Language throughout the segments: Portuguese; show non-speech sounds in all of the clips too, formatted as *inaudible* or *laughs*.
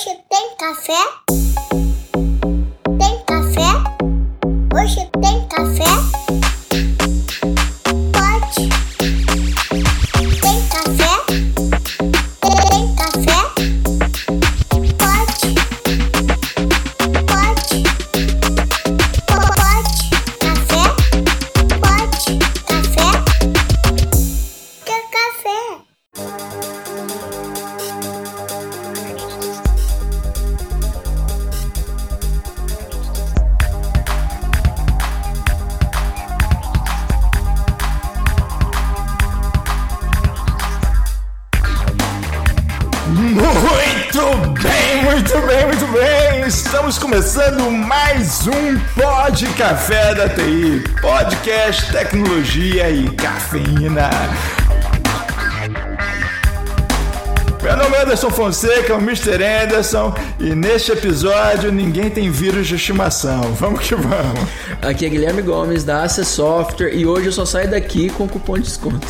Hoje tem café? Tecnologia e cafeína. Meu nome é Anderson Fonseca, o Mr. Anderson, e neste episódio ninguém tem vírus de estimação. Vamos que vamos. Aqui é Guilherme Gomes da Access Software e hoje eu só saio daqui com cupom de desconto.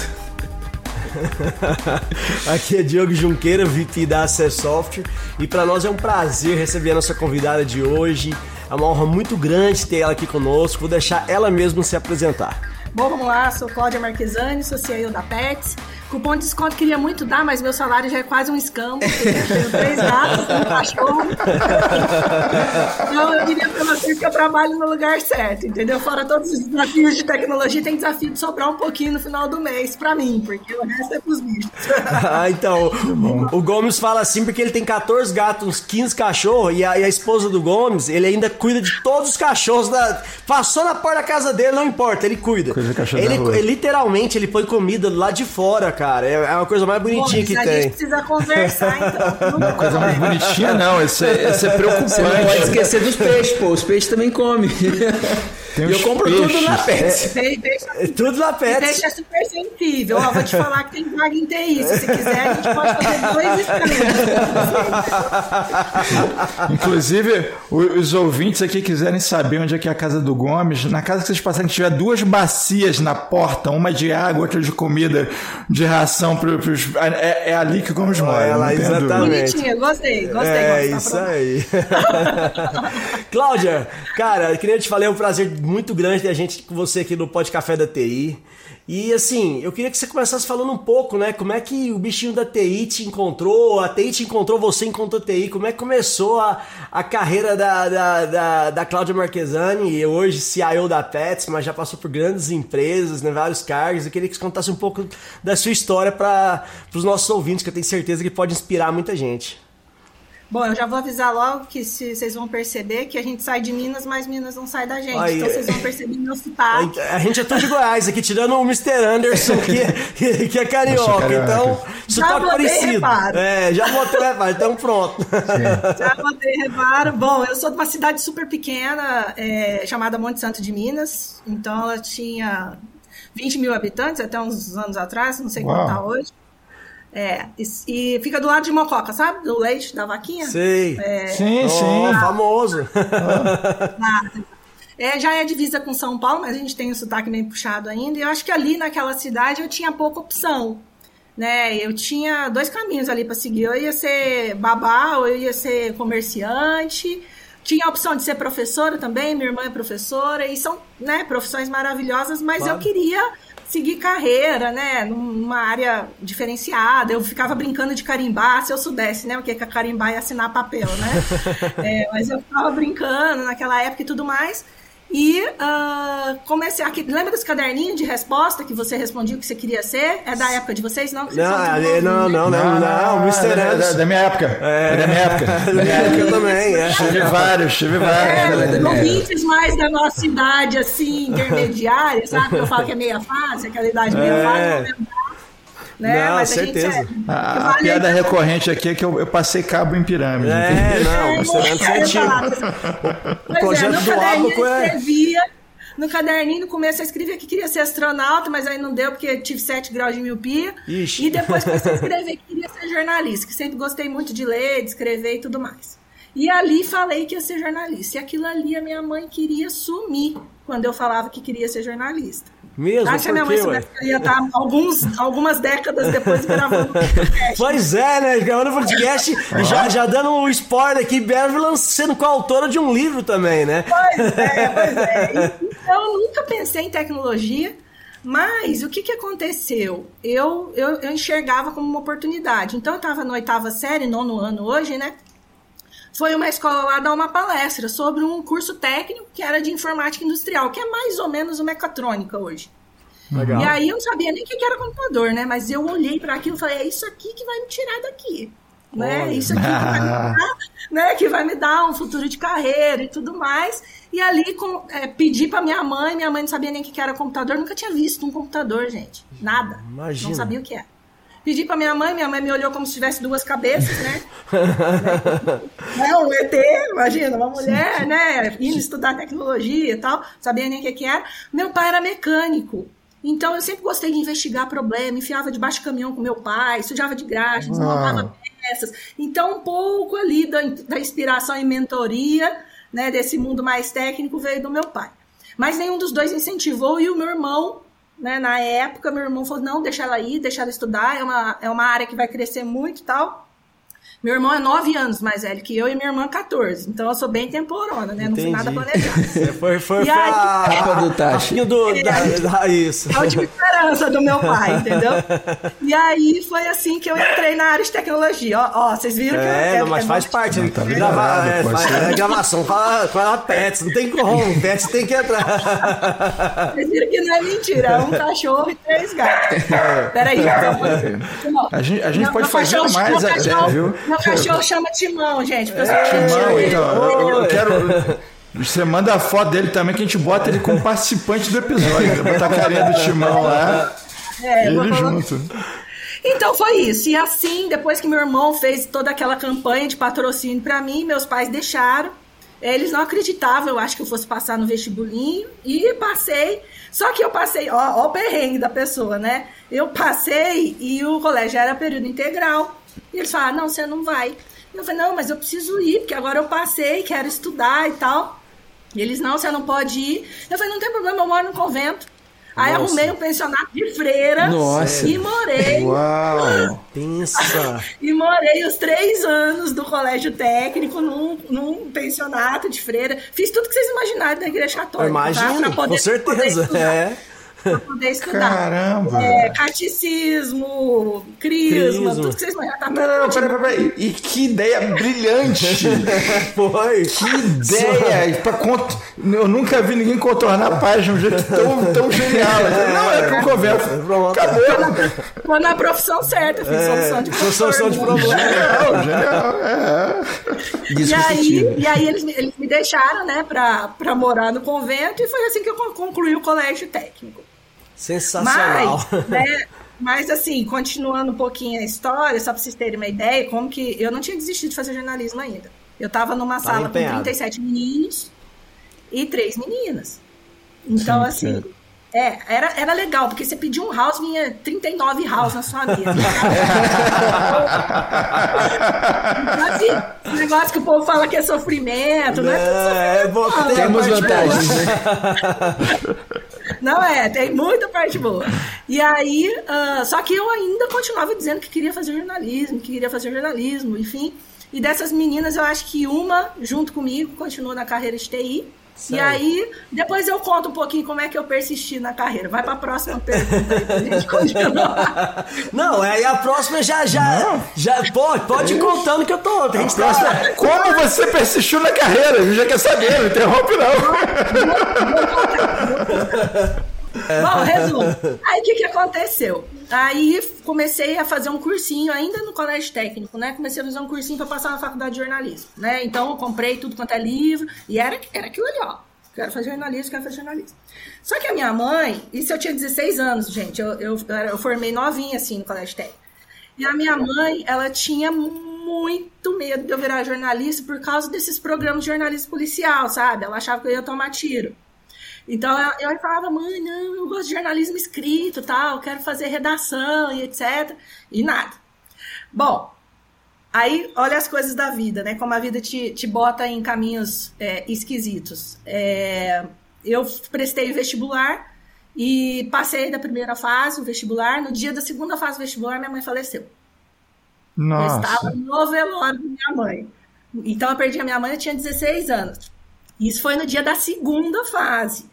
*laughs* Aqui é Diogo Junqueira, VP da Access Software, e para nós é um prazer receber a nossa convidada de hoje. É uma honra muito grande ter ela aqui conosco. Vou deixar ela mesma se apresentar. Bom, vamos lá, sou Cláudia Marquesani, sou CEO da Pets. Cupom de desconto queria muito dar, mas meu salário já é quase um escambo, tenho três gatos, um cachorro. Então eu diria pra vocês que eu trabalho no lugar certo, entendeu? Fora todos os desafios de tecnologia, tem desafio de sobrar um pouquinho no final do mês pra mim, porque o resto é pros bichos. *laughs* ah, então, o, Gomes fala assim porque ele tem 14 gatos, uns 15 cachorros, e a, e a esposa do Gomes, ele ainda cuida de todos os cachorros. Da, passou na porta da casa dele, não importa, ele cuida. Ele, ele, literalmente, ele põe comida lá de fora, cara. É, é uma coisa mais bonitinha Bom, que a tem. gente precisa conversar, então. *laughs* Não Coisa mais bonitinha não, isso é, isso é Você não pode preocupante. esquecer dos peixes, pô. Os peixes também comem. *laughs* Tem E eu os compro peixes. tudo na Pets. Deixa, deixa, É tudo na Pets. deixa super sensível. Ó, vou te falar que tem vaga em TI. Se você quiser, a gente pode fazer dois escândalos. Inclusive, os ouvintes aqui quiserem saber onde é que é a casa do Gomes, na casa que vocês passarem, tiver duas bacias na porta, uma de água, outra de comida, de ração pro, pros. É, é ali que o Gomes mora. Olha lá, exatamente. Bonitinha, gostei, gostei. É gostei, tá isso pronto. aí. *laughs* Cláudia, cara, eu queria te falar, é um prazer muito grande ter a gente com você aqui no Pod Café da TI. E assim, eu queria que você começasse falando um pouco, né? Como é que o bichinho da TI te encontrou, a TI te encontrou, você encontrou a TI, como é que começou a, a carreira da, da, da, da Cláudia Marquesani, e hoje CIO da Pets, mas já passou por grandes empresas, né, vários cargos. Eu queria que você contasse um pouco da sua história para os nossos ouvintes, que eu tenho certeza que pode inspirar muita gente. Bom, eu já vou avisar logo que se, vocês vão perceber que a gente sai de Minas, mas Minas não sai da gente. Aí, então vocês vão perceber meu sotaque. A gente é tudo de Goiás aqui, tirando o Mr. Anderson, que, que, que é carioca. carioca. Então, sotaque botei parecido. reparo. É, já botei reparo, então pronto. Já botei reparo. Bom, eu sou de uma cidade super pequena, é, chamada Monte Santo de Minas. Então ela tinha 20 mil habitantes até uns anos atrás, não sei Uau. quanto tá hoje. É, e, e fica do lado de Mococa, sabe? Do leite da vaquinha. Sei. Sim, Oh, sim. famoso. Ah, É, já é divisa com São Paulo, mas a gente tem o sotaque bem puxado ainda. E eu acho que ali naquela cidade eu tinha pouca opção. Né? Eu tinha dois caminhos ali para seguir. Eu ia ser babá ou eu ia ser comerciante. Tinha a opção de ser professora também, minha irmã é professora, e são né, profissões maravilhosas, mas Claro. eu queria seguir carreira, né, numa área diferenciada. Eu ficava brincando de carimbar, se eu soubesse, né, o que é carimbar e assinar papel, né? *laughs* É, mas eu ficava brincando naquela época e tudo mais. E ah, comecei aqui. Lembra dos caderninhos de resposta que você respondia o que você queria ser? É da época de vocês? Não, vocês Não, de não, não, não, não, o é Mr. da, da, Anderson. da minha época. É da minha época. *laughs* Da minha época *laughs* também, é. Tive vários, tive É, vários. da minha ouvintes mais da nossa idade, assim, intermediária, sabe? Eu falo que é meia fase, aquela idade meia É. fase, não. Né? Não, Mas a certeza. gente é. A, a vale piada aí- recorrente aqui é que eu, eu passei cabo em pirâmide. É, não, *laughs* o É, é eu antigo. O é, projeto no do eu é. escrevia. No caderninho, no começo, eu escrevia que queria ser astronauta, mas aí não deu porque tive 7 graus de miopia. Ixi. E depois comecei a escrever que queria ser jornalista, que sempre gostei muito de ler, de escrever e tudo mais. E ali falei que ia ser jornalista. E aquilo ali a minha mãe queria sumir quando eu falava que queria ser jornalista. Mesmo? Acho que a minha mãe soubesse que eu ia estar alguns, algumas décadas depois gravando podcast. *laughs* Pois é, né? Gravando podcast e já, já dando um spoiler aqui, Beverly sendo coautora de um livro também, né? Pois é, *laughs* pois é. Então, eu nunca pensei em tecnologia, mas o que, que aconteceu? Eu, eu, eu enxergava como uma oportunidade. Então, eu estava na oitava série, nono ano hoje, né? Foi uma escola lá dar uma palestra sobre um curso técnico que era de informática industrial, que é mais ou menos o mecatrônica hoje. Legal. E aí eu não sabia nem o que era computador, né? Mas eu olhei para aquilo e falei, é isso aqui que vai me tirar daqui. Né? Olha. Isso aqui que vai, me dar, né? que vai me dar um futuro de carreira e tudo mais. E ali com, é, pedi para minha mãe, minha mãe não sabia nem o que era computador, nunca tinha visto um computador, gente. Nada. Imagina. Não sabia o que era. Pedi para minha mãe, minha mãe me olhou como se tivesse duas cabeças, né? *laughs* É um ET, imagina, uma mulher, né? Indo estudar tecnologia e tal, sabia nem o que, que era. Meu pai era mecânico. Então eu sempre gostei de investigar problema, enfiava debaixo do caminhão com meu pai, sujava de graxa, desmontava peças. Então, um pouco ali da, da inspiração e mentoria, né, desse mundo mais técnico veio do meu pai. Mas nenhum dos dois incentivou e o meu irmão, né, na época, meu irmão falou: não, deixa ela ir, deixa ela estudar, é uma, é uma área que vai crescer muito e tal. Meu irmão é 9 anos mais velho que eu e minha irmã 14. Então eu sou bem temporona, né? Não fui nada Entendi. planejado. *laughs* Você foi, foi, E foi aí- a, Capa do a Tachi. filha do, da, da- isso. É a última esperança do meu pai, entendeu? *laughs* E aí foi assim que eu entrei na área de tecnologia. Ó, ó vocês viram que eu É, é, não, mas é faz parte. tá Gravar, liberado, é, faz- é gravação com a, com a Pets, não tem como. Pets tem que entrar. *laughs* Vocês viram que não é mentira, é um cachorro e três gatos. Peraí, então. A gente, a gente Meu- pode fazer mais cachorro- viu? Meu cachorro chama Timão, gente. sou Timão, Timão. então, eu, eu quero. Você manda a foto dele também que a gente bota ele como participante do episódio. Botar a carinha do Timão lá. É, ele junto. Então foi isso. E assim, depois que meu irmão fez toda aquela campanha de patrocínio pra mim, meus pais deixaram. Eles não acreditavam, eu acho que eu fosse passar no vestibulinho. E passei. Só que eu passei, ó, ó o perrengue da pessoa, né? Eu passei e o colégio era período integral. E eles falaram, não, você não vai. Eu falei, não, mas eu preciso ir, porque agora eu passei, quero estudar e tal. E eles, não, você não pode ir. Eu falei, não tem problema, eu moro no convento. Aí Nossa. arrumei um pensionato de freira Nossa. e morei. Uau! *laughs* Pensa. E morei os três anos do colégio técnico num, num pensionato de freira. Fiz tudo que vocês imaginarem da igreja católica. tá? Pra poder- com certeza. É. pra poder estudar. Caramba! É, catecismo, crisma, Crisma. tudo que vocês imaginam. Tá Não, não, não, peraí, peraí, peraí. E que ideia brilhante! *laughs* Foi. Que ideia! Pra cont... Eu nunca vi ninguém contornar a página de um jeito tão, tão genial. *laughs* Não, é pro conversa. Pronto. Acabou! Tô na profissão certa, fiz solução de Foi solução de problema. problema. Genial, genial. É. E aí, e aí eles, me- eles me deixaram, né, pra, pra morar no convento, e foi assim que eu con- concluí o colégio técnico. Sensacional. Mas, né, mas assim, continuando um pouquinho a história, só pra vocês terem uma ideia, como que eu não tinha desistido de fazer jornalismo ainda. Eu tava numa Tava sala empenhado. com 37 meninos e três meninas. Então, Sim, assim, é, era, era legal, porque você pedia um house, vinha 39 house na sua mesa. Esse negócio que o povo fala que é sofrimento, não é tudo É, sofrimento. não. tem a Temos vantagens, né? Não é, tem muita parte boa. E aí, ah, só que eu ainda continuava dizendo que queria fazer jornalismo, que queria fazer jornalismo, enfim. E dessas meninas, eu acho que uma, junto comigo, continuou na carreira de TI. E aí, depois eu conto um pouquinho como é que eu persisti na carreira. Vai para a próxima pergunta aí, pra gente continuar. Não, aí a próxima já, já, já pode, pode ir contando que eu tô. A gente tá, Como você persistiu na carreira? Eu já quer saber, não interrompe não. Bom, *laughs* resumo. Aí o que, que aconteceu? Aí comecei a fazer um cursinho, ainda no colégio técnico, né? Comecei a fazer um cursinho para passar na faculdade de jornalismo, né? Então eu comprei tudo quanto é livro, e era, era aquilo ali, ó. Quero fazer jornalismo, quero fazer jornalismo. Só que a minha mãe, isso eu tinha 16 anos, gente, eu, eu, eu, formei novinha assim no colégio técnico. E a minha mãe, ela tinha muito medo de eu virar jornalista por causa desses programas de jornalismo policial, sabe? Ela achava que eu ia tomar tiro. Então eu, eu falava, mãe, não, eu gosto de jornalismo escrito, tal, quero fazer redação e etc. E nada. Bom, aí olha as coisas da vida, né? Como a vida te, te bota em caminhos é, esquisitos. É, eu prestei vestibular E passei da primeira fase, o vestibular. No dia da segunda fase do vestibular, minha mãe faleceu. Eu Nossa. estava no velório da minha mãe. Então eu perdi a minha mãe, eu tinha 16 anos. Isso foi no dia da segunda fase.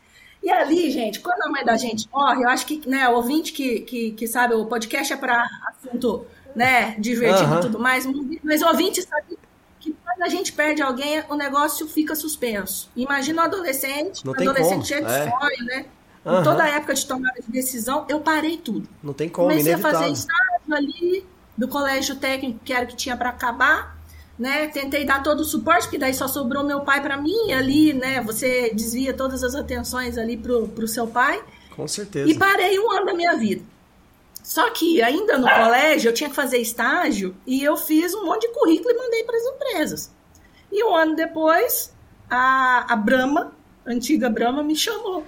E ali, gente, quando a mãe da gente morre, eu acho que né, o ouvinte que, que, que sabe, o podcast é para assunto né, divertido Aham. e tudo mais, mas o ouvinte sabe que quando a gente perde alguém, o negócio fica suspenso. Imagina um adolescente, Não um tem adolescente como, cheio de é. sonho, né? Aham. Em toda a época de tomada de decisão, eu parei tudo. Não tem como, Comecei a fazer inevitável. estágio ali do colégio técnico, que era o que tinha para acabar, né? Tentei dar todo o suporte, porque daí só sobrou meu pai para mim ali, né? Você desvia todas as atenções ali pro, pro seu pai. Com certeza. E parei um ano da minha vida. Só que ainda no colégio eu tinha que fazer estágio e eu fiz um monte de currículo e mandei para as empresas. E um ano depois, a, a Brahma, antiga Brahma, me chamou,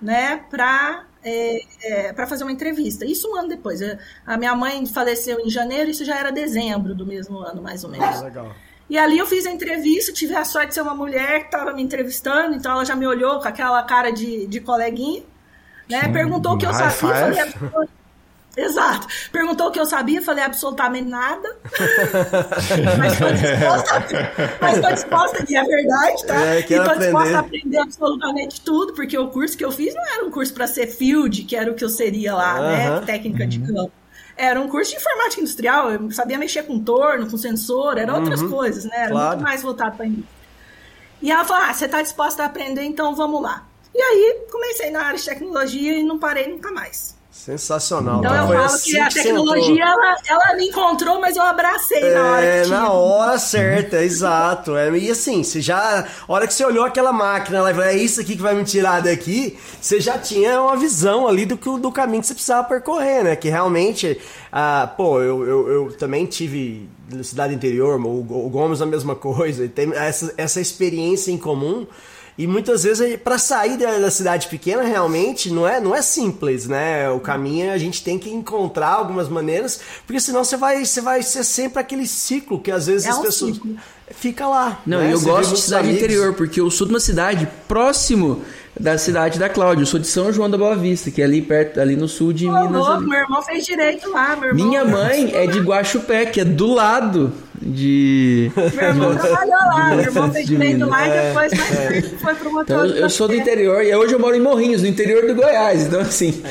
né, para é, para fazer uma entrevista. Isso um ano depois. Eu- A minha mãe faleceu em janeiro, isso já era dezembro do mesmo ano, mais ou menos. Ah, legal. E ali eu fiz a entrevista, tive a sorte de ser uma mulher que estava me entrevistando, então ela já me olhou com aquela cara de, de coleguinha, né? Perguntou o que eu sabia, falei, five. "Absolut- Exato. Perguntou o que eu sabia, falei absolutamente nada. *laughs* mas estou disposta, mas tô disposta, e é verdade, tá? É, e tô disposta aprender. a aprender absolutamente tudo, porque o curso que eu fiz não era um curso para ser field, que era o que eu seria lá, né? Aham. Técnica de campo. Era um curso de informática industrial, eu sabia mexer com torno, com sensor, eram outras coisas, né? Era Claro. muito mais voltado para indústria. E ela falou: Ah, você está disposta a aprender, então vamos lá. E aí comecei na área de tecnologia e não parei nunca mais. Sensacional. Então eu Foi falo assim que a tecnologia ela, ela me encontrou, mas eu abracei na hora É, na hora certa, *laughs* exato. É, e assim, você já. A hora que você olhou aquela máquina lá e falou, é isso aqui que vai me tirar daqui, você já tinha uma visão ali do, que- do caminho que você precisava percorrer, né? Que realmente. Ah, pô, eu, eu, eu também tive cidade interior, o, o Gomes a mesma *laughs* coisa, e tem essa, essa experiência em comum. E muitas vezes para sair da, da cidade pequena realmente não é, não é simples, né? O caminho a gente tem que encontrar algumas maneiras, porque senão você vai, você vai ser sempre aquele ciclo que às vezes É as um pessoas ciclo. fica lá. Não, né? e eu Você gosto de cidade amigos. interior, porque eu sou de uma cidade próximo da cidade da Cláudia. Eu sou de São João da Boa Vista, que é ali perto, ali no sul de Ô, Minas. louco, meu irmão fez direito lá, meu irmão. Minha mãe é de Guaxupé, que é do lado de. Meu irmão trabalhou lá, meu irmão fez de direito lá e depois mais tarde foi pro motor. Então, eu, eu sou do interior e hoje eu moro em Morrinhos, no interior do Goiás. Então, assim.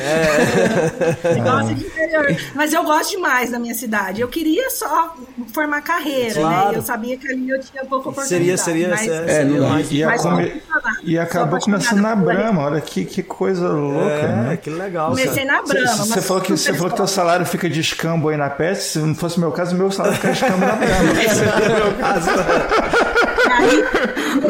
Gosto de interior. Mas eu gosto demais da minha cidade. Eu queria só formar carreira, Claro. né? Eu sabia que ali eu tinha pouca Seria, oportunidade. seria, mas, seria, É, seria não mais- E, mas come- e acabou começando na. Brahma. Olha que, que coisa louca, É, né? que legal. Comecei na Você- Brahma. Você mas falou que você falou que teu salário fica de escambo aí na Pet. Se não fosse meu caso, meu salário fica de escambo na *laughs* Brahma. *laughs* aí,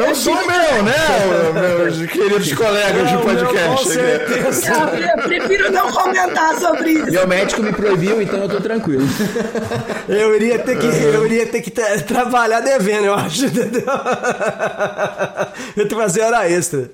Não sou meu, né, meus queridos colegas de podcast. com certeza. eu prefiro não comentar sobre isso. Meu médico me proibiu, então eu tô tranquilo. *laughs* Eu iria ter que, eu iria ter que tra- trabalhar devendo, eu acho. entendeu? *laughs* Eu tenho que fazer hora extra.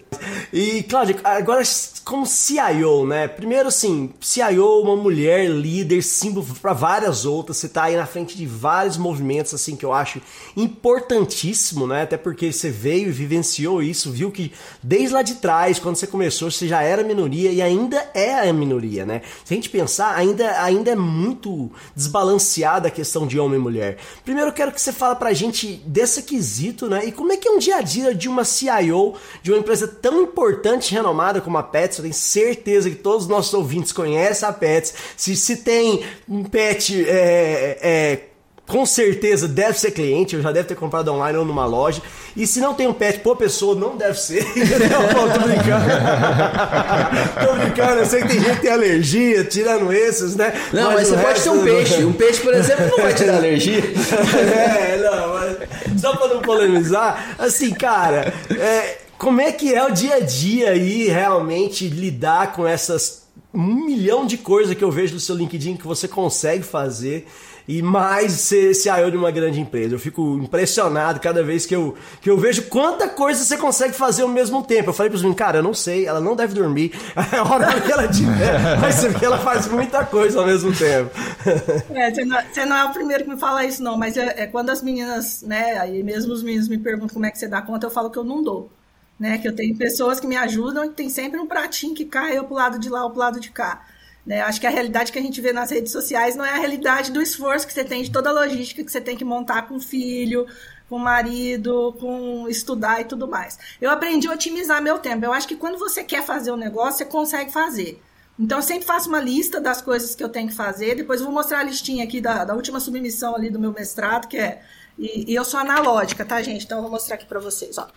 E, Cláudia, agora como CIO, né? Primeiro, assim, CIO, uma mulher líder, símbolo para várias outras. Você tá aí na frente de vários movimentos, assim, que eu acho importantíssimo, né? Até porque você veio e vivenciou isso, viu que desde lá de trás, quando você começou, você já era minoria e ainda é a minoria, né? Se a gente pensar, ainda, ainda é muito desbalanceada a questão de homem e mulher. Primeiro, eu quero que você fale pra gente desse quesito, né? E como é que é um dia a dia de uma CIO de uma empresa tão importante e renomada como a Pets? Eu tenho certeza que todos os nossos ouvintes conhecem a Pets. Se, se tem um pet é, é, com certeza deve ser cliente, eu já deve ter comprado online ou numa loja. E se não tem um pet por pessoa, não deve ser. *laughs* não, tô brincando. *laughs* tô brincando, eu sei que tem gente que tem alergia, tirando esses, né? Não, mas, o você pode ter um peixe. Um peixe, por exemplo, não vai te dar alergia. *laughs* é, não, mas só pra não polemizar, assim, cara, é, como é que é o dia a dia aí realmente lidar com essas um milhão de coisas que eu vejo no seu LinkedIn que você consegue fazer e mais ser CIO de uma grande empresa. Eu fico impressionado cada vez que eu, que eu vejo quanta coisa você consegue fazer ao mesmo tempo. Eu falei para os meninos, cara, eu não sei, ela não deve dormir. *laughs* A hora que ela tiver, você vê que ela faz muita coisa ao mesmo tempo. É, você, não, você não é o primeiro que me fala isso, não, mas é, é quando as meninas, né, aí mesmo os meninos me perguntam como é que você dá conta, eu falo que eu não dou. né? Que eu tenho pessoas que me ajudam e tem sempre um pratinho que cai eu pro lado de lá ou pro lado de cá. Né? Acho que a realidade que a gente vê nas redes sociais não é a realidade do esforço que você tem, de toda a logística que você tem que montar com o filho, com o marido, com estudar e tudo mais. Eu aprendi a otimizar meu tempo. Eu acho que quando você quer fazer um negócio, você consegue fazer. Então, eu sempre faço uma lista das coisas que eu tenho que fazer. Depois, eu vou mostrar a listinha aqui da, da última submissão ali do meu mestrado, que é. E, e eu sou analógica, tá, gente? Então, eu vou mostrar aqui para vocês, ó.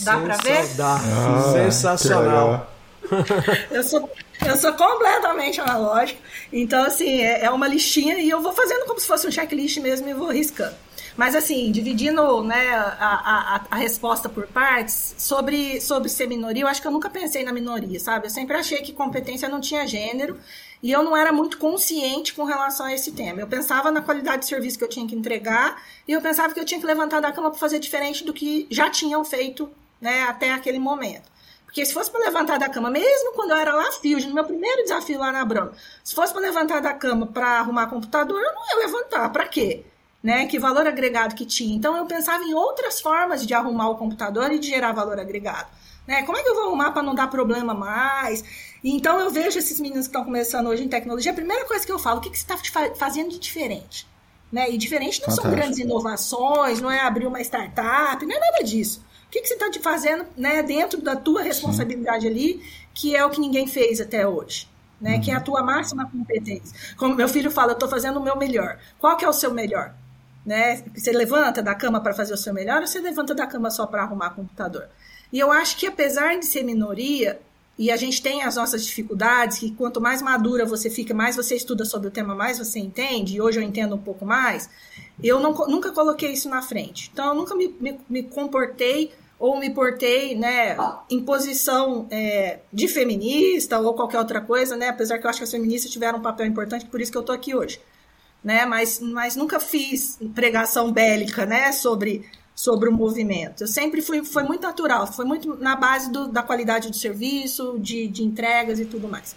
Dá para ver? Dá. Ah, Sensacional. *laughs* eu sou, eu sou completamente analógica. Então, assim, é, é uma listinha e eu vou fazendo como se fosse um checklist mesmo e vou riscando. Mas, assim, dividindo né, a, a, a, resposta por partes, sobre, sobre ser minoria, eu acho que eu nunca pensei na minoria, sabe? Eu sempre achei que competência não tinha gênero e eu não era muito consciente com relação a esse tema. Eu pensava na qualidade de serviço que eu tinha que entregar e eu pensava que eu tinha que levantar da cama para fazer diferente do que já tinham feito né, até aquele momento. Porque se fosse para levantar da cama, mesmo quando eu era lá Fusion, no meu primeiro desafio lá na Brama, se fosse para levantar da cama para arrumar computador, eu não ia levantar. Para quê? Né? Que valor agregado que tinha. Então eu pensava em outras formas de arrumar o computador e de gerar valor agregado. Né? Como é que eu vou arrumar para não dar problema mais? Então eu vejo esses meninos que estão começando hoje em tecnologia, a primeira coisa que eu falo, o que, que você está fazendo de diferente? Né? E diferente não Fantástico. são grandes inovações, não é abrir uma startup, não é nada disso que, que você está fazendo né, dentro da tua responsabilidade Sim. ali, que é o que ninguém fez até hoje. Né, uhum. Que é a tua máxima competência. Como meu filho fala, eu estou fazendo o meu melhor. Qual que é o seu melhor? Né? Você levanta da cama para fazer o seu melhor ou você levanta da cama só para arrumar computador? E eu acho que apesar de ser minoria, e a gente tem as nossas dificuldades, que quanto mais madura você fica, mais você estuda sobre o tema, mais você entende, e hoje eu entendo um pouco mais, eu não, nunca coloquei isso na frente. Então, eu nunca me, me, me comportei ou me portei né, em posição é, de feminista ou qualquer outra coisa, né? Apesar que eu acho que as feministas tiveram um papel importante, por isso que eu tô aqui hoje. Né? Mas, mas nunca fiz pregação bélica né, sobre, sobre o movimento. Eu sempre fui foi muito natural, foi muito na base do, da qualidade do serviço, de, de entregas e tudo mais.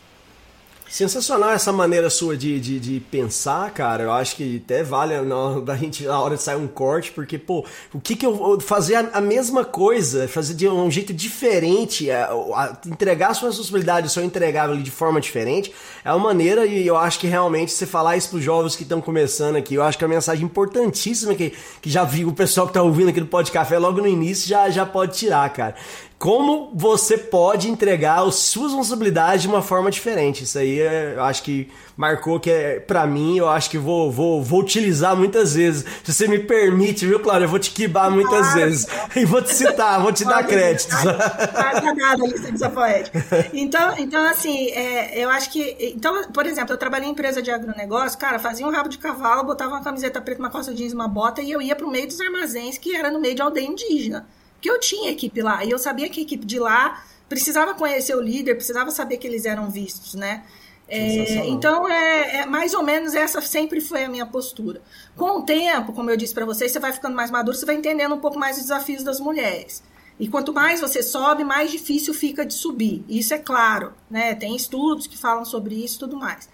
Sensacional essa maneira sua de, de, de, pensar, cara. Eu acho que até vale na, da gente na hora de sair um corte, porque, pô, o que que eu fazer a, a mesma coisa, fazer de um jeito diferente, a, a, entregar a sua responsabilidade, só entregar ali de forma diferente, é uma maneira, e eu acho que realmente você falar isso pros jovens que estão começando aqui, eu acho que é uma mensagem importantíssima que, que já vi o pessoal que tá ouvindo aqui do Pod Café logo no início já, já pode tirar, cara como você pode entregar as suas responsabilidades de uma forma diferente. Isso aí é, eu acho que marcou que é para mim, eu acho que vou, vou, vou utilizar muitas vezes. Se você me permite, viu, Cláudio? Eu vou te quibar muitas claro. vezes. *laughs* E vou te citar, vou te dar créditos. Não nada, licença poética. *laughs* Então, então assim, é, eu acho que. Então, por exemplo, eu trabalhei em empresa de agronegócio, cara, fazia um rabo de cavalo, botava uma camiseta preta, uma calça jeans, uma bota, e eu ia pro meio dos armazéns, que era no meio de aldeia indígena. Porque eu tinha equipe lá e eu sabia que a equipe de lá precisava conhecer o líder, precisava saber que eles eram vistos, né? É, então, é, é, mais ou menos essa sempre foi a minha postura. Com o tempo, como eu disse para vocês, você vai ficando mais maduro, você vai entendendo um pouco mais os desafios das mulheres. E quanto mais você sobe, mais difícil fica de subir. Isso é claro, né? Tem estudos que falam sobre isso e tudo mais.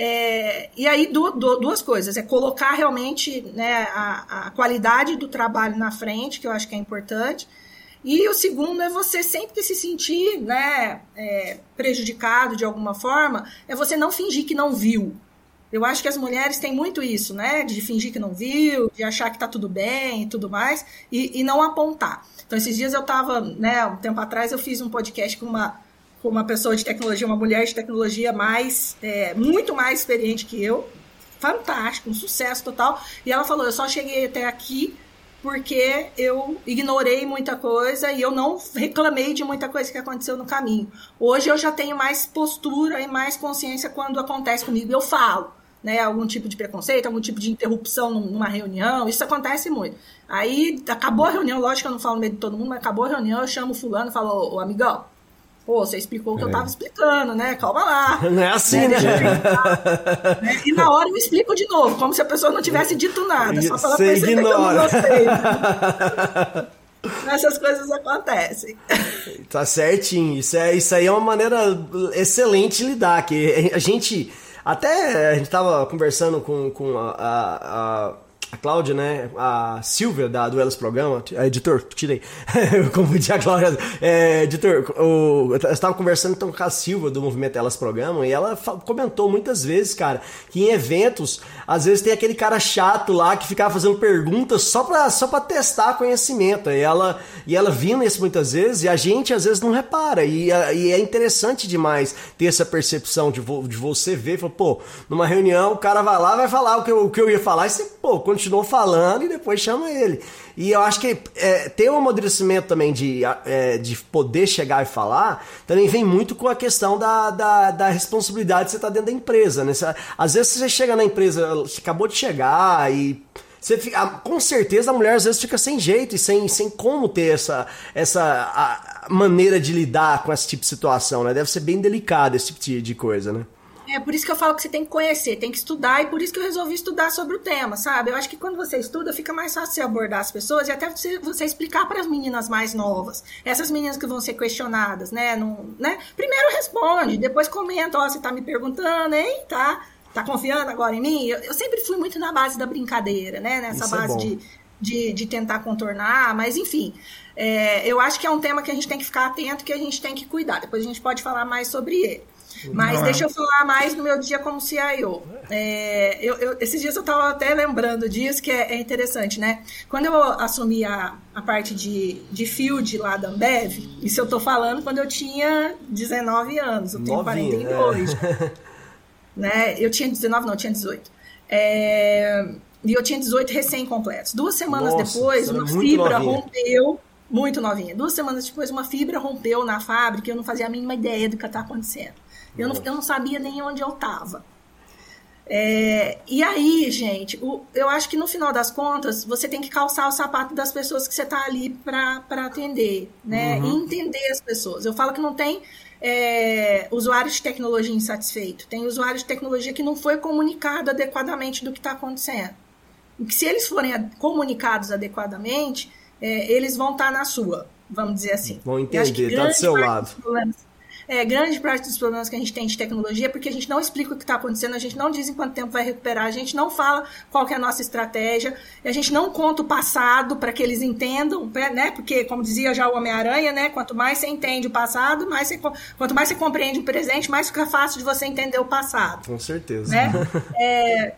É, e aí, du, du, duas coisas: é colocar realmente né, a, a, qualidade do trabalho na frente, que eu acho que é importante. E o segundo é você sempre se sentir né, é, prejudicado de alguma forma, é você não fingir que não viu. Eu acho que as mulheres têm muito isso, né? De fingir que não viu, de achar que tá tudo bem e tudo mais, e, e não apontar. Então, esses dias eu tava, né, um tempo atrás, eu fiz um podcast com uma com uma pessoa de tecnologia, uma mulher de tecnologia mais, é, muito mais experiente que eu. Fantástico, um sucesso total. E ela falou: Eu só cheguei até aqui porque eu ignorei muita coisa e eu não reclamei de muita coisa que aconteceu no caminho. Hoje eu já tenho mais postura e mais consciência quando acontece comigo. Eu falo, né? Algum tipo de preconceito, algum tipo de interrupção numa reunião, isso acontece muito. Aí acabou a reunião, lógico que eu não falo no meio de todo mundo, mas acabou a reunião, eu chamo fulano e falo, ô amigão, Pô, você explicou o que é. eu tava explicando, né? Calma lá. *laughs* Não é assim, né? né? E na hora eu explico de novo, como se a pessoa não tivesse dito nada. Só pra ela perceber ignora. que eu não gostei. *laughs* Essas coisas acontecem. Tá certinho. Isso, é, isso aí é uma maneira excelente de lidar. Que a gente. Até a gente tava conversando com, com a, a, a a Cláudia, né? A Silvia da do Elas Programa, a editor, tirei. *laughs* eu confundi a Cláudia. É, editor, o, eu estava conversando então com a Silvia do movimento Elas Programa e ela comentou muitas vezes, cara, que em eventos, às vezes tem aquele cara chato lá que ficava fazendo perguntas só pra, só testar conhecimento. E ela, e ela vindo isso muitas vezes e a gente às vezes não repara. E, e é interessante demais ter essa percepção de, vo, de você ver e falar, pô, numa reunião o cara vai lá, vai falar o que eu, o que eu ia falar e você, pô, continuou falando e depois chama ele. E eu acho que é, ter um amadurecimento também de, é, de poder chegar e falar também vem muito com a questão da, da, da responsabilidade que você está dentro da empresa. Né? às vezes você chega na empresa, você acabou de chegar e você fica, com certeza a mulher às vezes fica sem jeito e sem, sem como ter essa, essa maneira de lidar com esse tipo de situação, né? Deve ser bem delicado esse tipo de coisa, né? É por isso que eu falo que você tem que conhecer, tem que estudar, e por isso que eu resolvi estudar sobre o tema, sabe? Eu acho que quando você estuda, fica mais fácil você abordar as pessoas e até você, você explicar para as meninas mais novas, essas meninas que vão ser questionadas, né? Não, né? Primeiro responde, depois comenta, ó, você tá me perguntando, hein? Tá, tá confiando agora em mim? Eu, eu sempre fui muito na base da brincadeira, né? Nessa isso é base é de, de, de tentar contornar, mas enfim. É, eu acho que é um tema que a gente tem que ficar atento, que a gente tem que cuidar. Depois a gente pode falar mais sobre ele. Mas Não deixa é. eu falar mais no meu dia como CIO. É, eu, eu, esses dias eu estava até lembrando disso, que é, é, interessante, né? Quando eu assumi a, a parte de, de field lá da Ambev, isso eu estou falando quando eu tinha 19 anos, eu tenho Novinha, 42. É. *laughs* Né? Eu tinha 19, não, eu tinha 18. É, e eu tinha 18 recém-completos. Duas semanas Nossa, depois, uma fibra novinha. rompeu muito novinha. Duas semanas depois, uma fibra rompeu na fábrica e eu não fazia a mínima ideia do que estava acontecendo. Eu não, eu não sabia nem onde eu estava. É, e aí, gente, o, eu acho que no final das contas, você tem que calçar o sapato das pessoas que você está ali para atender, né? Uhum. E entender as pessoas. Eu falo que não tem é, usuário de tecnologia insatisfeito, tem usuário de tecnologia que não foi comunicado adequadamente do que está acontecendo. E que se eles forem comunicados adequadamente, é, eles vão estar tá na sua, vamos dizer assim. Vão entender, está do seu lado é, grande parte dos problemas que a gente tem de tecnologia é porque a gente não explica o que está acontecendo, a gente não diz em quanto tempo vai recuperar, a gente não fala qual é a nossa estratégia, a gente não conta o passado para que eles entendam, né? Porque, como dizia já o Homem-Aranha, né? Quanto mais você entende o passado, mais você, quanto mais você compreende o presente, mais fica fácil de você entender o passado. Com certeza. Né? *laughs* É,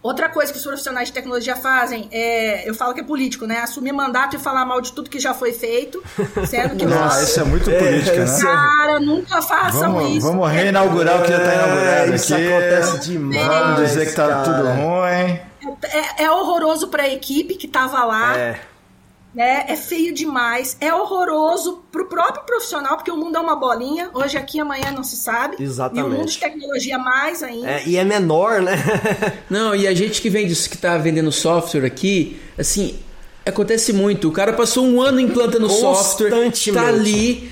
Outra coisa que os profissionais de tecnologia fazem é, eu falo que é político, né? Assumir mandato e falar mal de tudo que já foi feito, sendo que *laughs* Nossa, isso é muito política, é, né? Cara, nunca façam vamos, isso. Vamos reinaugurar o que já está inaugurado é, isso aqui. acontece demais. Vamos dizer que tá cara. tudo ruim. É, é horroroso para a equipe que estava lá. É né? É feio demais, é horroroso pro próprio profissional, porque o mundo é uma bolinha, hoje aqui, amanhã não se sabe. Exatamente. E o mundo de tecnologia mais ainda. É, e é menor, né? *laughs* não, e a gente que vende, que tá vendendo software aqui, assim, acontece muito. O cara passou um ano implantando software, tá ali,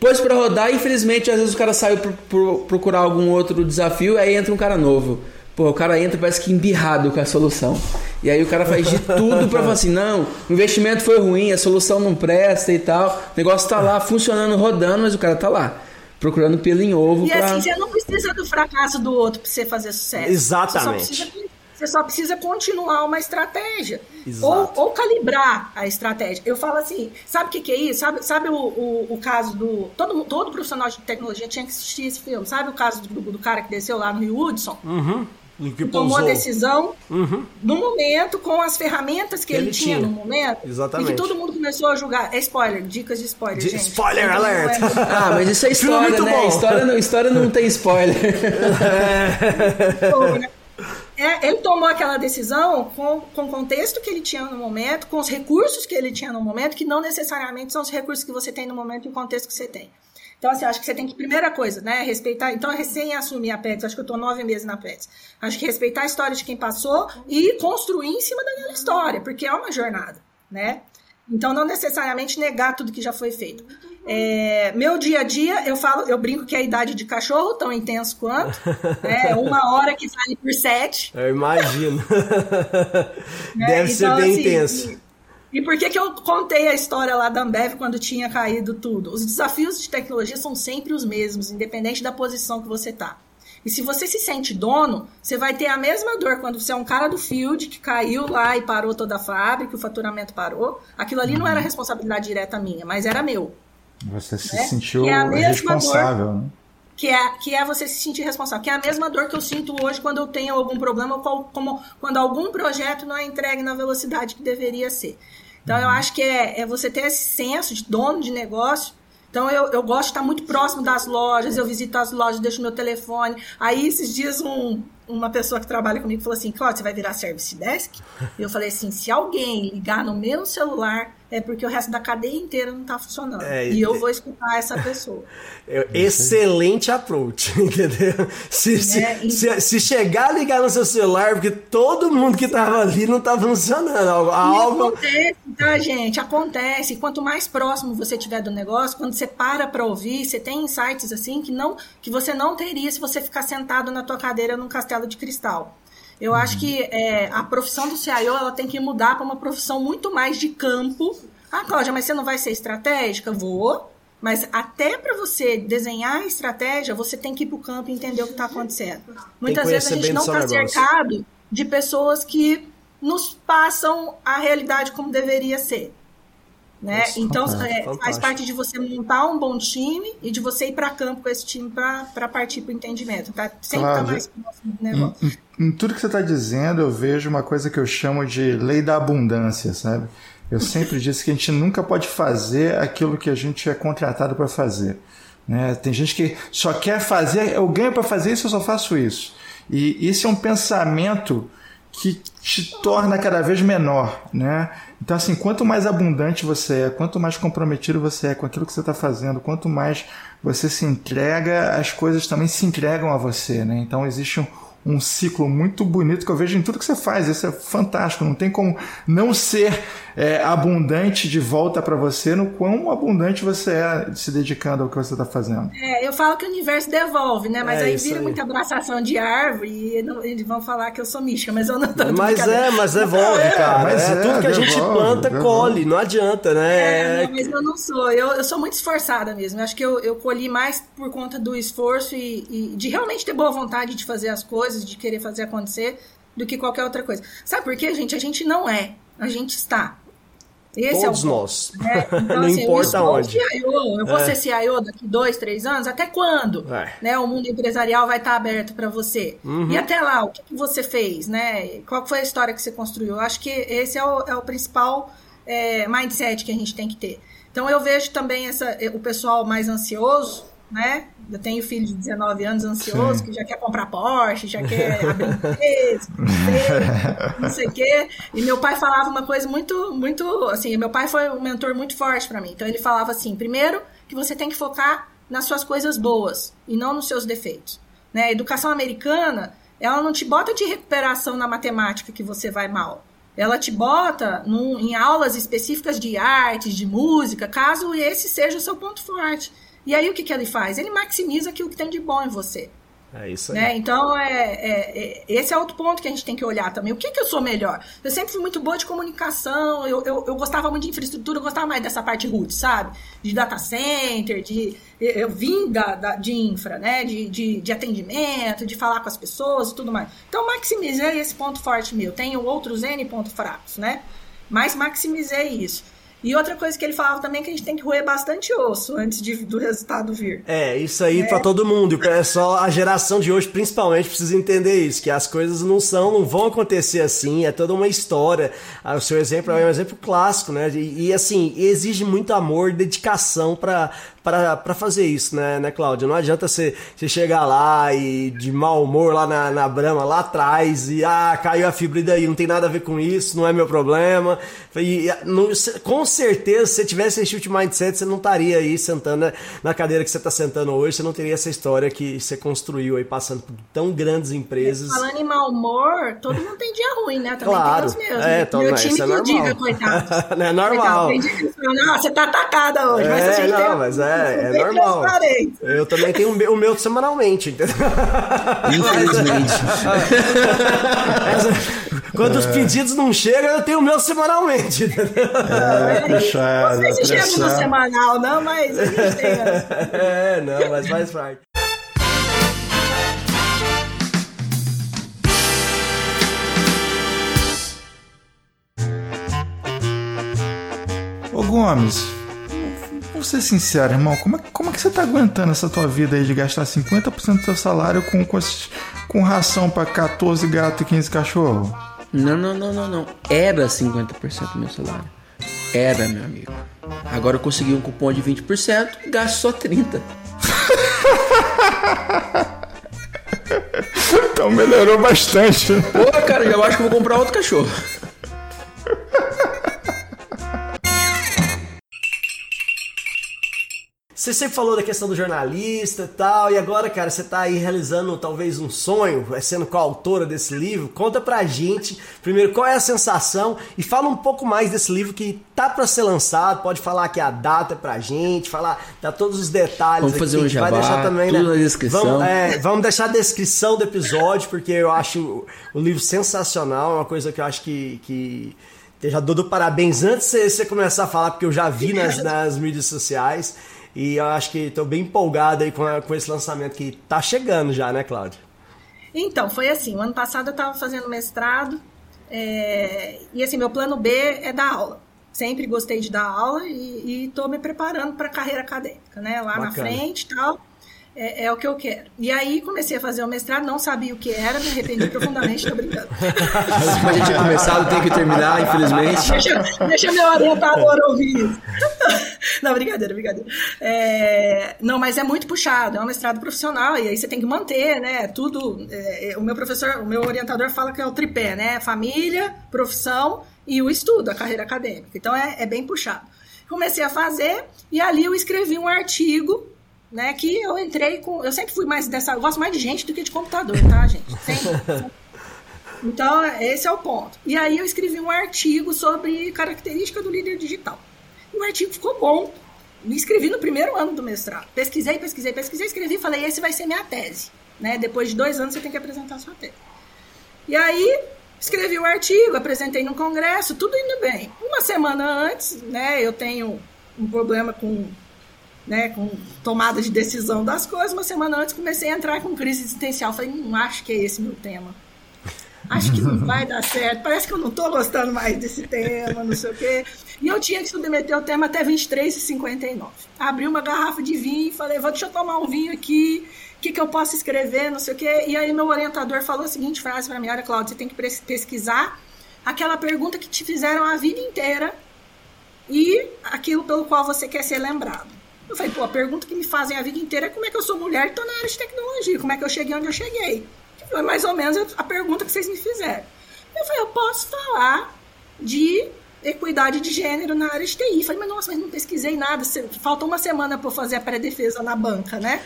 pôs para rodar, e infelizmente, às vezes o cara saiu pro, pro, procurar algum outro desafio, aí entra um cara novo. Pô, o cara entra parece que embirrado com a solução. E aí o cara faz de tudo para falar assim, não, o investimento foi ruim, a solução não presta e tal. O negócio tá lá funcionando, rodando, mas o cara tá lá. Procurando pelo em ovo. E pra... assim, você não precisa do fracasso do outro para você fazer sucesso. Exatamente. Você só precisa, você só precisa continuar uma estratégia. Ou, ou, calibrar a estratégia. Eu falo assim, sabe o que, que, é isso? Sabe, sabe o, o, o, caso do. Todo, todo profissional de tecnologia tinha que assistir esse filme. Sabe o caso do, do cara que desceu lá no Rio Hudson? Uhum tomou a decisão uhum. no momento, com as ferramentas que, ele, ele tinha, no momento. Exatamente. E que todo mundo começou a julgar. É spoiler, dicas de spoiler, de gente. Spoiler então, alert! É ah, mas isso é história, né? História não, história não tem spoiler. É, ele tomou aquela decisão com, com o contexto que ele tinha no momento, com os recursos que ele tinha no momento, que não necessariamente são os recursos que você tem no momento e o contexto que você tem. Então, assim, acho que você tem que, primeira coisa, né, respeitar. Então, recém assumir a PETS, acho que eu estou nove meses na PETS. Acho que respeitar a história de quem passou e construir em cima daquela história, porque é uma jornada, né? Então, não necessariamente negar tudo que já foi feito. É, meu dia a dia, eu falo, eu brinco que é a idade de cachorro, tão intenso quanto. *laughs* É uma hora que vale por sete. Eu imagino. *laughs* Deve então, ser bem assim, intenso. E por que, que eu contei a história lá da Ambev quando tinha caído tudo? Os desafios de tecnologia são sempre os mesmos, independente da posição que você está. E se você se sente dono, você vai ter a mesma dor quando você é um cara do field que caiu lá e parou toda a fábrica, o faturamento parou. Aquilo ali não era responsabilidade direta minha, mas era meu. Você se né? sentiu é responsável, dor, né? Que é, que é você se sentir responsável. Que é a mesma dor que eu sinto hoje quando eu tenho algum problema, como quando algum projeto não é entregue na velocidade que deveria ser. Então, eu acho que é, é você ter esse senso de dono de negócio então eu, eu gosto de estar muito próximo das lojas, eu visito as lojas, deixo meu telefone. Aí esses dias um, uma pessoa que trabalha comigo falou assim, Cláudia, você vai virar service desk? E eu falei assim, se alguém ligar no meu celular é porque o resto da cadeia inteira não está funcionando. É, e eu vou escutar essa pessoa. É, excelente approach, *laughs* entendeu? Se, é, se, se, se, chegar a ligar no seu celular, porque todo mundo que estava ali não está funcionando. Algo... Acontece, tá, gente? Acontece. Quanto mais próximo você tiver do negócio, quando você para para ouvir, você tem insights assim que, não, que você não teria se você ficar sentado na tua cadeira num castelo de cristal. Eu uhum. acho que é, a profissão do CIO ela tem que mudar para uma profissão muito mais de campo. Ah, Cláudia, mas você não vai ser estratégica? Vou. Mas até para você desenhar a estratégia, você tem que ir para o campo e entender o que está acontecendo. Muitas vezes a gente não está cercado de pessoas que nos passam a realidade como deveria ser. Né? Nossa, então, é, faz parte de você montar um bom time e de você ir para campo com esse time para partir para o entendimento. Tá? Sempre tá claro, tá mais próximo do negócio. Em, em, tudo que você está dizendo, eu vejo uma coisa que eu chamo de lei da abundância, sabe? Eu sempre *laughs* disse que a gente nunca pode fazer aquilo que a gente é contratado para fazer. Né? Tem gente que só quer fazer, eu ganho para fazer isso, eu só faço isso. E esse é um pensamento que te torna cada vez menor, né? Então, assim, quanto mais abundante você é, quanto mais comprometido você é com aquilo que você está fazendo, quanto mais você se entrega, as coisas também se entregam a você, né? Então, existe um, um ciclo muito bonito que eu vejo em tudo que você faz. Isso é fantástico. Não tem como não ser é, abundante de volta para você no quão abundante você é se dedicando ao que você está fazendo. É, eu falo que o universo devolve, né? Mas é aí vira aí. muita abraçação de árvore e eles vão falar que eu sou mística, mas eu não tô. Mas é, mas devolve, é, cara. Mas é, tudo que a devolve, gente planta, devolve. colhe. Não adianta, né? É, não, mas eu não sou. Eu, eu sou muito esforçada mesmo. Eu acho que eu, eu colhi mais por conta do esforço e, e de realmente ter boa vontade de fazer as coisas, de querer fazer acontecer, do que qualquer outra coisa. Sabe por quê, gente? A gente não é. A gente está. Esse Todos é o nós. Né? *laughs* Então, não assim, importa onde. CIO, eu vou é. ser CIO daqui dois, três anos? Até quando? É. Né, o mundo empresarial vai estar aberto para você. Uhum. E até lá, o que, que, você fez? Né? Qual foi a história que você construiu? Eu acho que esse é o, é o principal é, mindset que a gente tem que ter. Então eu vejo também essa, o pessoal mais ansioso, né? Eu tenho filho de 19 anos ansioso, Sim. que já quer comprar Porsche, já quer abrir empresa, *laughs* não sei o quê. E meu pai falava uma coisa muito, muito, assim, meu pai foi um mentor muito forte para mim. Então ele falava assim, primeiro que você tem que focar nas suas coisas boas e não nos seus defeitos. Né? A educação americana, ela não te bota de recuperação na matemática que você vai mal. Ela te bota num, em aulas específicas de arte, de música, caso esse seja o seu ponto forte. E aí o que, que ele faz? Ele maximiza aquilo que tem de bom em você. É isso aí. Né? Então, é, é, é, esse é outro ponto que a gente tem que olhar também. O que, que eu sou melhor? Eu sempre fui muito boa de comunicação, eu, eu, eu gostava muito de infraestrutura, eu gostava mais dessa parte root, sabe? De data center, de. Eu vim da, da, de infra, né? De, de, de atendimento, de falar com as pessoas e tudo mais. Então, maximizei esse ponto forte meu. Tenho outros N pontos fracos, né? Mas maximizei isso. E outra coisa que ele falava também é que a gente tem que roer bastante osso antes de, do resultado vir. É, isso aí é. para todo mundo. É só a geração de hoje, principalmente, precisa entender isso, que as coisas não são, não vão acontecer assim, é toda uma história. Ah, o seu exemplo é um exemplo clássico, né? E, e assim, exige muito amor, dedicação para para fazer isso, né, né, Cláudia? Não adianta você, você chegar lá e de mau humor lá na, na Brama, lá atrás, e ah, caiu a fibra daí, não tem nada a ver com isso, não é meu problema. E, não, com certeza, se você tivesse esse chute mindset, você não estaria aí sentando na cadeira que você está sentando hoje, você não teria essa história que você construiu aí, passando por tão grandes empresas. Falando em mau humor, todo mundo tem dia ruim, né? Também claro. tem os meus. É, então, Meu time é que diga, coitado. *laughs* é normal. Coitado, não, você tá atacada hoje, é, mas gente não, tem... mas é é, é normal. Eu também tenho o meu, o meu semanalmente, entendeu? Infelizmente. *laughs* Quando é. os pedidos não chegam, eu tenho o meu semanalmente. *laughs* É, é, puxado, é não sei se chega no semanal, não, mas a gente tem. Né? É, não, mas faz parte. Ô Gomes, vou ser sincero, irmão, como é, como é que você tá aguentando essa tua vida aí de gastar 50% do seu salário com, com, com ração para 14 gatos e 15 cachorros? Não, não, não, não, não. Era 50% do meu salário. Era, meu amigo. Agora eu consegui um cupom de 20%, gasto só 30%. *laughs* então melhorou bastante. Pô, cara, já acho que vou comprar outro cachorro. Você sempre falou da questão do jornalista e tal, e agora, cara, você tá aí realizando talvez um sonho, é sendo coautora desse livro. Conta pra gente, primeiro, qual é a sensação e fala um pouco mais desse livro que tá para ser lançado. Pode falar aqui a data pra gente, falar, dar todos os detalhes. Vamos fazer um jabá, vai deixar também, tudo né? na descrição. Vamos, é, vamos deixar a descrição do episódio, porque eu acho o livro sensacional, é uma coisa que eu acho que. que eu já dou do parabéns antes de você começar a falar, porque eu já vi nas, nas mídias sociais. E eu acho que estou bem empolgado aí com, a, com esse lançamento que está chegando já, né, Cláudia? Então, foi assim, o ano passado eu estava fazendo mestrado é, e assim, meu plano B é dar aula. Sempre gostei de dar aula e estou me preparando para a carreira acadêmica, né? Lá Bacana. na frente e tal é, é, o que eu quero. E aí comecei a fazer o mestrado, não sabia o que era, me arrependi profundamente, tô brincando. *laughs* Mas a gente tinha começado, tem que terminar, infelizmente. Deixa, deixa meu orientador ouvir isso. *laughs* Não, brincadeira, brincadeira. É, não, mas é muito puxado, é um mestrado profissional, e aí você tem que manter, né? Tudo. É, o meu professor, o meu orientador fala que é o tripé, né? Família, profissão e o estudo, a carreira acadêmica. Então é, é bem puxado. Comecei a fazer, e ali eu escrevi um artigo né? Que eu entrei com. Eu sempre fui mais dessa. Eu gosto mais de gente do que de computador, tá, gente? *laughs* Sempre. Então, esse é o ponto. E aí eu escrevi um artigo sobre característica do líder digital. E o artigo ficou bom. Me inscrevi no primeiro ano do mestrado. Pesquisei, pesquisei, pesquisei, escrevi, falei, esse vai ser minha tese. Né? Depois de dois anos você tem que apresentar a sua tese. E aí, escrevi o artigo, apresentei no congresso, tudo indo bem. Uma semana antes, né, eu tenho um problema com né, com tomada de decisão das coisas. Uma semana antes comecei a entrar com crise existencial. Falei, não acho que é esse meu tema. Acho que não vai dar certo. Parece que eu não estou gostando mais desse tema, não sei o quê. E eu tinha que submeter o tema até 23h59. Abri uma garrafa de vinho e falei, vou, deixa eu tomar um vinho aqui. O que, que eu posso escrever, não sei o quê. E aí meu orientador falou a seguinte frase para mim, olha, Cláudia, você tem que pesquisar aquela pergunta que te fizeram a vida inteira e aquilo pelo qual você quer ser lembrado. Eu falei, pô, a pergunta que me fazem a vida inteira é como é que eu sou mulher e estou na área de tecnologia, como é que eu cheguei onde eu cheguei. Foi mais ou menos a pergunta que vocês me fizeram. Eu falei, eu posso falar de equidade de gênero na área de TI. Eu falei, mas nossa, mas não pesquisei nada. Faltou uma semana para eu fazer a pré-defesa na banca, né?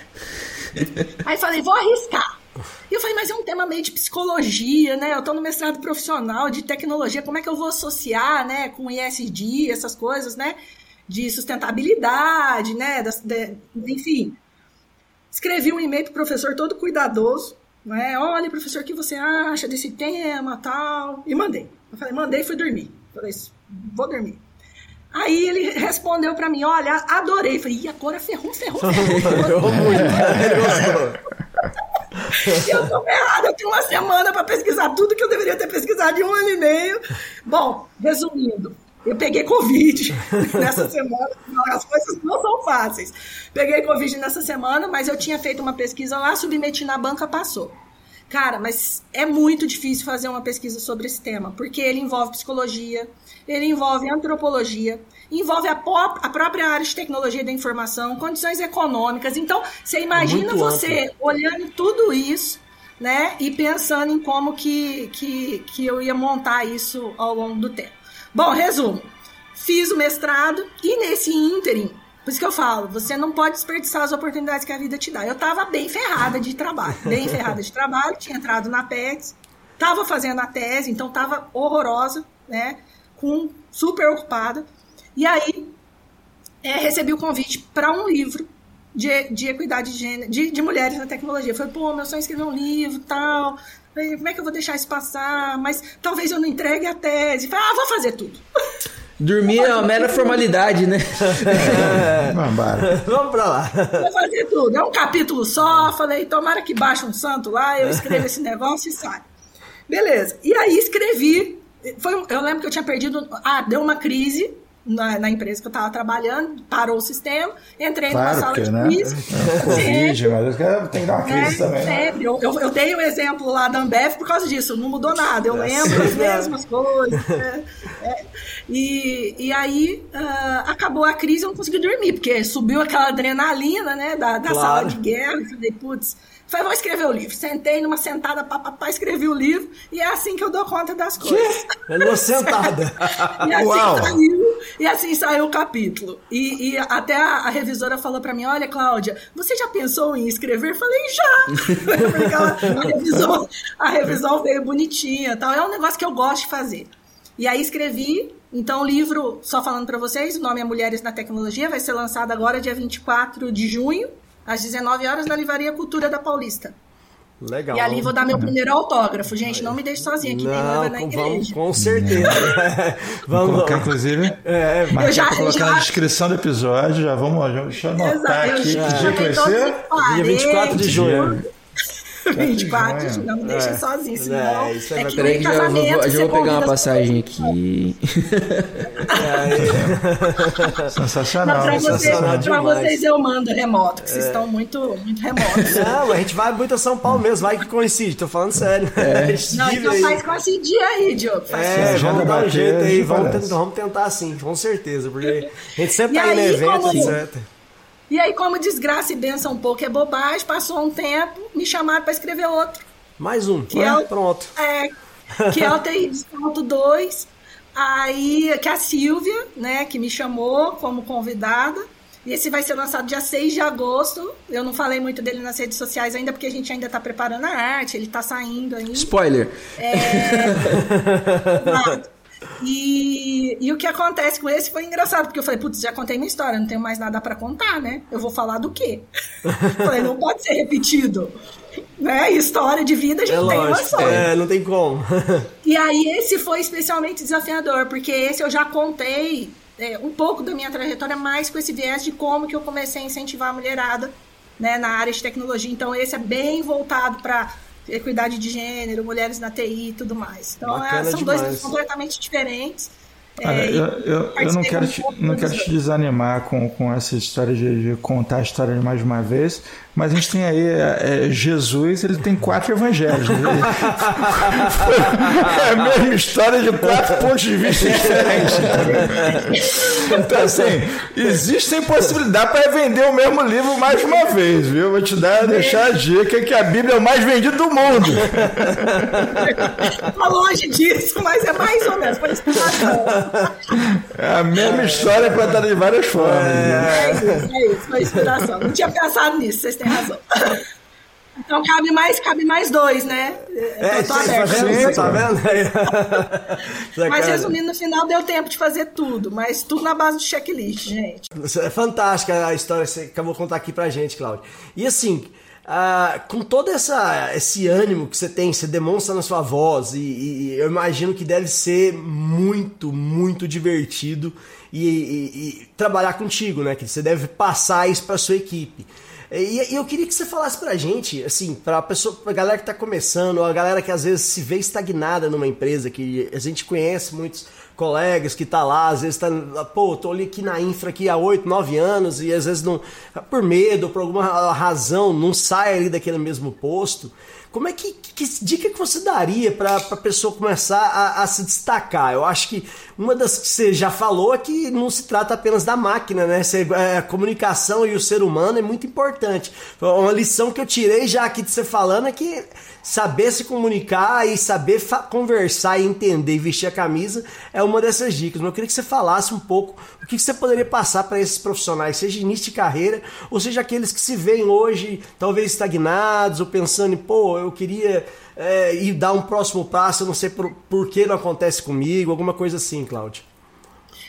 *laughs* Aí falei, vou arriscar. E eu falei, mas é um tema meio de psicologia, né? Eu estou no mestrado profissional de tecnologia, como é que eu vou associar, né, com ISD, essas coisas, né? De sustentabilidade, né? Das, de, enfim. Escrevi um e-mail para o professor todo cuidadoso, né? Olha, professor, o que você acha desse tema, tal? E mandei. Eu falei, mandei e fui dormir. Falei, vou dormir. Aí ele respondeu para mim, olha, adorei. Eu falei, e agora ferrou, ferrou, ferrou. *laughs* *laughs* eu tô errada, eu tenho uma semana para pesquisar tudo que eu deveria ter pesquisado em um ano e meio. Bom, resumindo, eu peguei Covid *laughs* nessa semana. As coisas não são fáceis. Peguei Covid nessa semana, mas eu tinha feito uma pesquisa lá, submeti na banca, passou. Cara, mas é muito difícil fazer uma pesquisa sobre esse tema, porque ele envolve psicologia, ele envolve antropologia, envolve a, a própria área de tecnologia da informação, condições econômicas. Então, você imagina é você amplo. olhando tudo isso, né, e pensando em como que, que, que eu ia montar isso ao longo do tempo. Bom, resumo. Fiz o mestrado e nesse ínterim, por isso que eu falo, você não pode desperdiçar as oportunidades que a vida te dá. Eu estava bem ferrada de trabalho, bem *laughs* ferrada de trabalho, tinha entrado na PEX, estava fazendo a tese, então estava horrorosa, né? Com, super ocupada. E aí é, recebi o convite para um livro de, de equidade de, gênero, de, de mulheres na tecnologia. Falei, pô, meu sonho é escrever um livro tal como é que eu vou deixar isso passar? Mas talvez eu não entregue a tese. ah, vou fazer tudo. Dormir é uma *laughs* mera formalidade, né? *laughs* É. *laughs* Vamos pra lá. Vou fazer tudo. É um capítulo só. Falei, tomara que baixe um santo lá, eu escrevo esse negócio e sai. Beleza. E aí escrevi. Foi, eu lembro que eu tinha perdido. Ah, deu uma crise. Na, na empresa que eu estava trabalhando, parou o sistema, entrei claro, numa sala porque, de né? crise. É, Covid, mas tem que dar uma crise É, também. né? Eu, eu, eu dei o exemplo lá da Ambev por causa disso, não mudou nada. Eu lembro as *laughs* mesmas coisas. né? É. E, e aí ah, acabou a crise, eu não consegui dormir, porque subiu aquela adrenalina né, da, da Claro. sala de guerra. Eu falei, putz, falei, vou escrever o livro. Sentei numa sentada, papapá, escrevi o livro, e é assim que eu dou conta das coisas. É numa sentada. *laughs* E assim, Uau. saiu, e assim saiu o capítulo. E, e até a, a revisora falou pra mim: Olha, Cláudia, você já pensou em escrever? Eu falei: Já! *laughs* Porque ela- a, revisão, a revisão veio bonitinha tal. É um negócio que eu gosto de fazer. E aí escrevi. Então, o livro, só falando pra vocês, o nome é Mulheres na Tecnologia, vai ser lançado agora, dia 24 de junho, às 19 horas, na Livraria Cultura da Paulista. Legal. E ali vou dar meu primeiro autógrafo. Gente, não me deixe sozinha, que nem Não, noiva na igreja. vamos, com certeza. Vou *laughs* vamos, colocar, inclusive, É, marcar Eu já- colocar já- na descrição do episódio. Já vamos, já, deixa eu anotar Exato, eu aqui. já Que dia que vai ser? dia 24 de junho. 24 de junho. junho, não me deixa É. sozinho, senão. É, isso é É, que Peraí nem que já vou, já vou pegar uma passagem aqui. Sensacional. Não, pra, vocês, sensacional pra demais. vocês eu mando remoto, que vocês estão muito, muito remotos. Não, a gente vai muito a São Paulo mesmo, vai que coincide, tô falando sério. Gente *laughs* Não, então aí. faz com esse dia aí, Diogo. Faz É, vamos dar um jeito aí, vamos, tentar, vamos tentar assim, com certeza, porque a gente sempre E tá aí no evento, como- etc. E aí, como desgraça e benção um pouco é bobagem, passou um tempo, me chamaram pra escrever outro. Mais um, Que é o- pronto. É, que é o TI de Salto 2. Aí, que é a Silvia, né, que me chamou como convidada. E esse vai ser lançado dia 6 de agosto. Eu não falei muito dele nas redes sociais ainda, porque a gente ainda tá preparando a arte, ele tá saindo ainda. Spoiler. *laughs* Exato. E, e o que acontece com esse foi engraçado, porque eu falei, putz, já contei minha história, não tenho mais nada pra contar, né? Eu vou falar do quê? *laughs* falei, não pode ser repetido. Né? História de vida a gente É tem uma só. é, não tem como. *laughs* E aí esse foi especialmente desafiador, porque esse eu já contei é, um pouco da minha trajetória, mais com esse viés de como que eu comecei a incentivar a mulherada né, na área de tecnologia. Então esse é bem voltado para equidade de gênero, mulheres na TI e tudo mais. Então é, Bacana são demais. dois completamente diferentes. É, Olha, eu, eu, eu não quero te, não quero te desanimar com, com essa história de, de contar a história mais uma vez, mas a gente tem aí é, é, Jesus, ele tem quatro evangelhos. né? *laughs* é a mesma história de quatro pontos de vista diferentes. Então, assim, existem possibilidades para vender o mesmo livro mais uma vez, viu? Vou te dar, deixar a dica que a Bíblia é o mais vendido do mundo. Tá longe disso, mas é mais ou menos, foi inspiração. É a mesma história contada de várias formas. né? É isso, é isso, foi inspiração. Não tinha pensado nisso, vocês têm razão. Então cabe mais, cabe mais dois, né? É, Eu tô tá aberta. vendo? Você tá vendo? *laughs* Mas resumindo, no final deu tempo de fazer tudo, mas tudo na base do checklist, gente. É fantástica a história que você acabou de contar aqui pra gente, Cláudio. E assim, ah, com todo essa, esse ânimo que você tem, você demonstra na sua voz, e, e eu imagino que deve ser muito, muito divertido e, e- e trabalhar contigo, né? Que você deve passar isso pra sua equipe. E, eu queria que você falasse pra gente, assim, pra pessoa, pra galera que tá começando, a galera que às vezes se vê estagnada numa empresa, que a gente conhece muitos colegas que tá lá, às vezes tá, pô, tô ali aqui na infra aqui há 8, 9 anos e às vezes não, por medo, por alguma razão, não sai ali daquele mesmo posto. Como é que, que dica que você daria para a pessoa começar a, a se destacar? Eu acho que uma das que você já falou é que não se trata apenas da máquina, né? Você, é, a comunicação e o ser humano é muito importante. Uma lição que eu tirei já aqui de você falando é que saber se comunicar e saber conversar e entender e vestir a camisa é uma dessas dicas. Mas eu queria que você falasse um pouco o que que você poderia passar para esses profissionais, seja início de carreira, ou seja aqueles que se veem hoje talvez estagnados ou pensando em, pô, eu queria é, ir dar um próximo passo, eu não sei por, por que não acontece comigo, alguma coisa assim, Cláudio.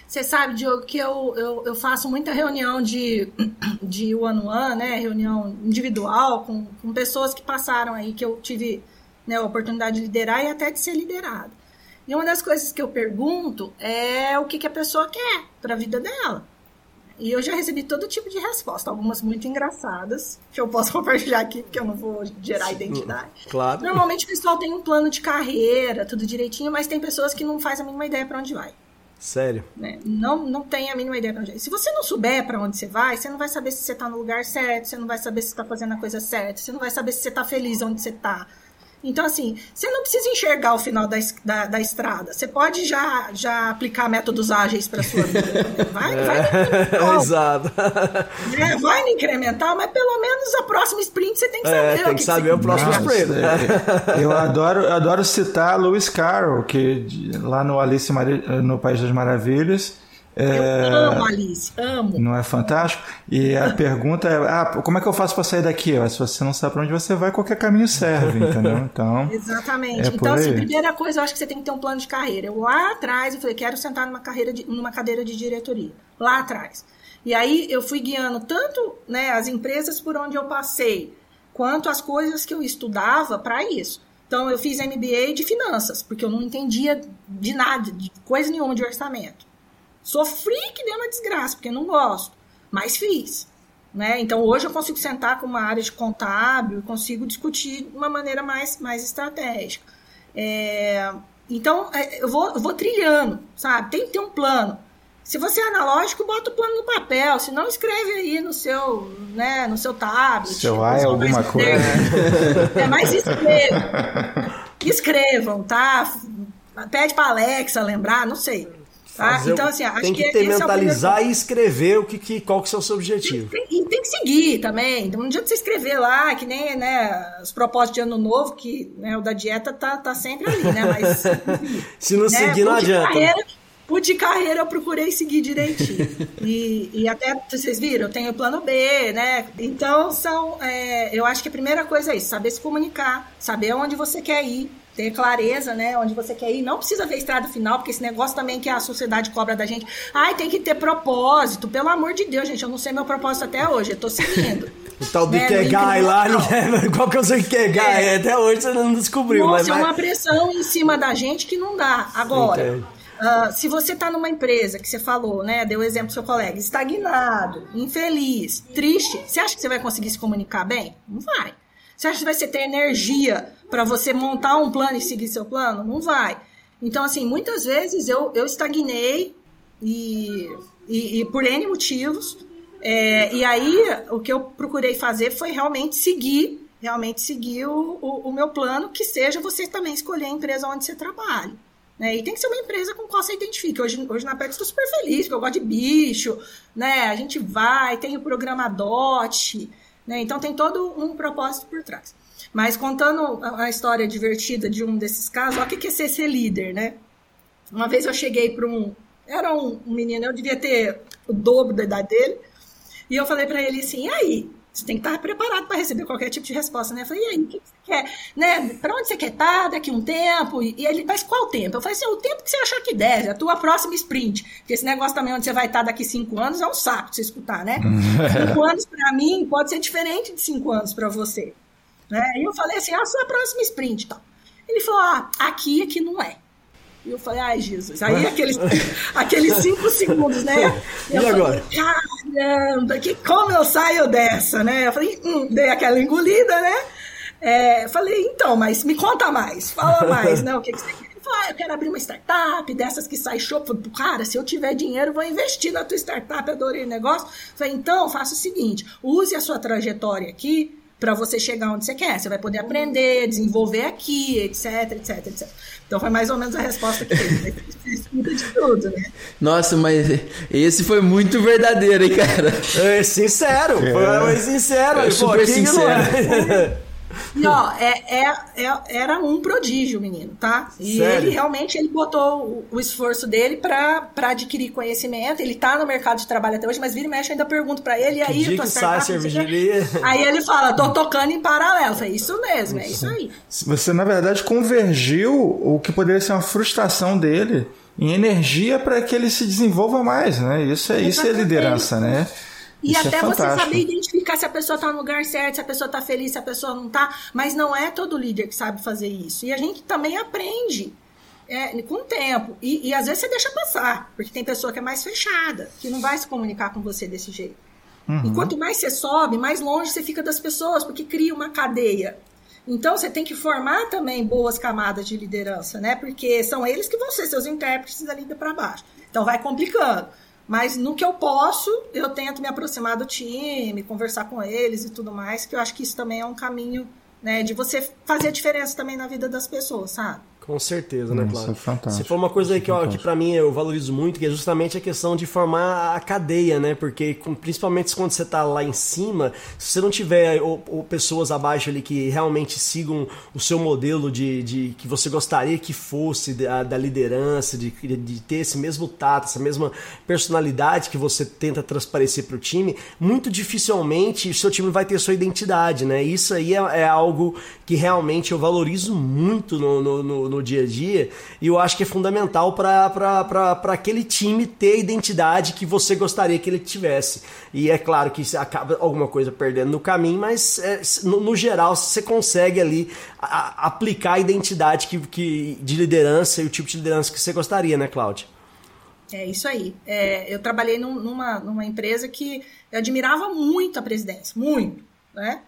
Você sabe, Diogo, que eu, eu, eu faço muita reunião de, *clears throat* de one-on-one, né? Reunião individual com, com pessoas que passaram aí, que eu tive né, a oportunidade de liderar e até de ser liderada. E uma das coisas que eu pergunto é o que, que a pessoa quer para a vida dela. E eu já recebi todo tipo de resposta, algumas muito engraçadas, que eu posso *laughs* compartilhar aqui, porque eu não vou gerar identidade. *laughs* Claro. Normalmente o pessoal tem um plano de carreira, tudo direitinho, mas tem pessoas que não fazem a mínima ideia para onde vai. Sério? Né? Não, não tem a mínima ideia pra onde é. Se você não souber para onde você vai, você não vai saber se você tá no lugar certo, você não vai saber se tá fazendo a coisa certa, você não vai saber se você tá feliz onde você tá. Então, assim, você não precisa enxergar o final da, da, da estrada. Você pode já, já aplicar métodos ágeis para sua vida. *laughs* Vai, vai. Exato. É, vai no incremental, mas pelo menos a próxima sprint você tem que saber. É, tem o que, saber o próximo Nossa, sprint. é, eu adoro, eu adoro citar Lewis Carroll, que lá no Alice no País das Maravilhas. É, Eu amo Alice, amo. Não é fantástico? E a *laughs* pergunta é: ah, como é que eu faço para sair daqui? Se você não sabe para onde você vai, qualquer caminho serve, entendeu? Então, Exatamente. É então, assim, primeira coisa, eu acho que você tem que ter um plano de carreira. Eu lá atrás, eu falei, quero sentar numa, carreira de, numa cadeira de diretoria. Lá atrás. E aí eu fui guiando tanto né, as empresas por onde eu passei, quanto as coisas que eu estudava para isso. Então, eu fiz MBA de finanças, porque eu não entendia de nada, de coisa nenhuma de orçamento. Sofri que deu uma desgraça, porque não gosto, mas fiz. Né? Então, hoje eu consigo sentar com uma área de contábil, consigo discutir de uma maneira mais, mais estratégica. É, então, é, eu vou, eu vou trilhando, sabe? Tem que ter um plano. Se você é analógico, bota o plano no papel. Se não, escreve aí no seu, né, no seu tablet. Seu A é alguma coisa. termo. É, mas escrevam. *laughs* Escrevam, tá? Pede pra Alexa lembrar, não sei. Tá? Fazer Então, assim, acho tem que, que, ter é mentalizar e escrever o que, que, qual que é o seu objetivo. tem, e tem que seguir também. Então, não adianta você escrever lá, que nem né, os propósitos de ano novo, que né, o da dieta tá, tá sempre ali, né? Mas. *laughs* Se não né, seguir, não adianta. Carreira, de carreira eu procurei seguir direitinho. *laughs* e, e até, vocês viram, eu tenho o plano B, né? Então, são. é, eu acho que a primeira coisa é isso: saber se comunicar, saber onde você quer ir. Ter clareza, né? Onde você quer ir. Não precisa ver estrada final, porque esse negócio também que a sociedade cobra da gente. Ai, tem que ter propósito. Pelo amor de Deus, gente. Eu não sei meu propósito até hoje. Eu tô seguindo. *laughs* O tal do Né, no Kegai lá, ninguém- *laughs* qual que o seu Kegai? É. Até hoje você não descobriu, Nossa, mas é uma pressão em cima da gente que não dá. Agora, Entendo. Ah, se você está numa empresa que você falou, né? Deu exemplo do seu colega, estagnado, infeliz, triste, você acha que você vai conseguir se comunicar bem? Não vai. Você acha que você ter energia para você montar um plano e seguir seu plano? Não vai. Então, assim, muitas vezes eu, eu estagnei e, e, e por N motivos. É, e aí, o que eu procurei fazer foi realmente seguir, realmente seguir o, o, o meu plano, que seja você também escolher a empresa onde você trabalha. Né? E tem que ser uma empresa com qual você identifique. Hoje, hoje na PEX estou super feliz, porque eu gosto de bicho, né? A gente vai, tem o programa DOT, né? Então tem todo um propósito por trás. Mas contando a, história divertida de um desses casos, o que é ser, ser líder, né? Uma vez eu cheguei para um. Era um, um menino, eu devia ter o dobro da idade dele. E eu falei para ele assim: e aí? Você tem que estar preparado para receber qualquer tipo de resposta, né? Eu falei, e aí, o que você quer? Né? Para onde você quer estar daqui a um tempo? E ele, mas qual tempo? Eu falei assim, o tempo que você achar que der, a tua próxima sprint. Porque esse negócio também onde você vai estar daqui cinco anos é um saco de você escutar, né? *laughs* cinco anos para mim pode ser diferente de cinco anos para você. Né? E eu falei assim, a sua próxima sprint. Tal. Ele falou, ah, aqui, aqui não é. E eu falei, ai, Jesus. Aí aqueles, *laughs* aqueles cinco segundos, né? *laughs* E falei, agora? Caramba, que, como eu saio dessa, né? Eu falei, hum, dei aquela engolida, né? É, falei, então, mas me conta mais, fala mais, né? O que, que você quer? Ele falou, ah, eu quero abrir uma startup, dessas que sai show. Falei, cara, se eu tiver dinheiro, vou investir na tua startup, adorei o negócio. Falei, então, faça o seguinte, use a sua trajetória aqui para você chegar onde você quer. Você vai poder aprender, desenvolver aqui, etc, etc, etc. Então foi mais ou menos a resposta que teve. De tudo, né? Nossa, mas esse foi muito verdadeiro, hein, cara? É sincero, foi sincero. É Pô, super quem que *laughs* não é? Ó, é, é- é- era um prodígio, menino, tá? E Sério? ele realmente ele botou o, o esforço dele pra pra adquirir conhecimento. Ele tá no mercado de trabalho até hoje, mas vira e mexe, ainda pergunto pra ele, e aí, dia tua que sai cervejaria? Aí ele fala, tô tocando em paralelo. Falei, isso mesmo, é isso aí. Você, na verdade, convergiu o que poderia ser uma frustração dele em energia para que ele se desenvolva mais, né? Isso é, isso é liderança, né? E Isso é até você fantástico. saber identificar se a pessoa tá no lugar certo, se a pessoa tá feliz, se a pessoa não tá. Mas não é todo líder que sabe fazer isso. E a gente também aprende é, com o tempo. E, e às vezes você deixa passar, porque tem pessoa que é mais fechada, que não vai se comunicar com você desse jeito. E quanto mais você sobe, mais longe você fica das pessoas, porque cria uma cadeia. Então você tem que formar também boas camadas de liderança, né? Porque são eles que vão ser seus intérpretes dali para baixo. Então vai complicando. Mas no que eu posso, eu tento me aproximar do time, conversar com eles e tudo mais, que eu acho que isso também é um caminho né, de você fazer a diferença também na vida das pessoas, sabe? Com certeza, né, Cláudio? é fantástico. Você falou uma coisa aí que, ó, que para mim eu valorizo muito, que é justamente a questão de formar a cadeia, né? Porque com, principalmente quando você tá lá em cima, se você não tiver ou, ou pessoas abaixo ali que realmente sigam o seu modelo de, de que você gostaria que fosse da, da liderança, de, de ter esse mesmo tato, essa mesma personalidade que você tenta transparecer para o time, muito dificilmente o seu time vai ter sua identidade, né? Isso aí é, é algo que realmente eu valorizo muito no, no, no, no dia a dia e eu acho que é fundamental para aquele time ter a identidade que você gostaria que ele tivesse. E é claro que acaba alguma coisa perdendo no caminho, mas é, no, no, geral você consegue ali a, aplicar a identidade que, que, de liderança e o tipo de liderança que você gostaria, né, Cláudia? É isso aí. É, eu trabalhei num, numa, numa empresa que eu admirava muito a presidência, muito, né?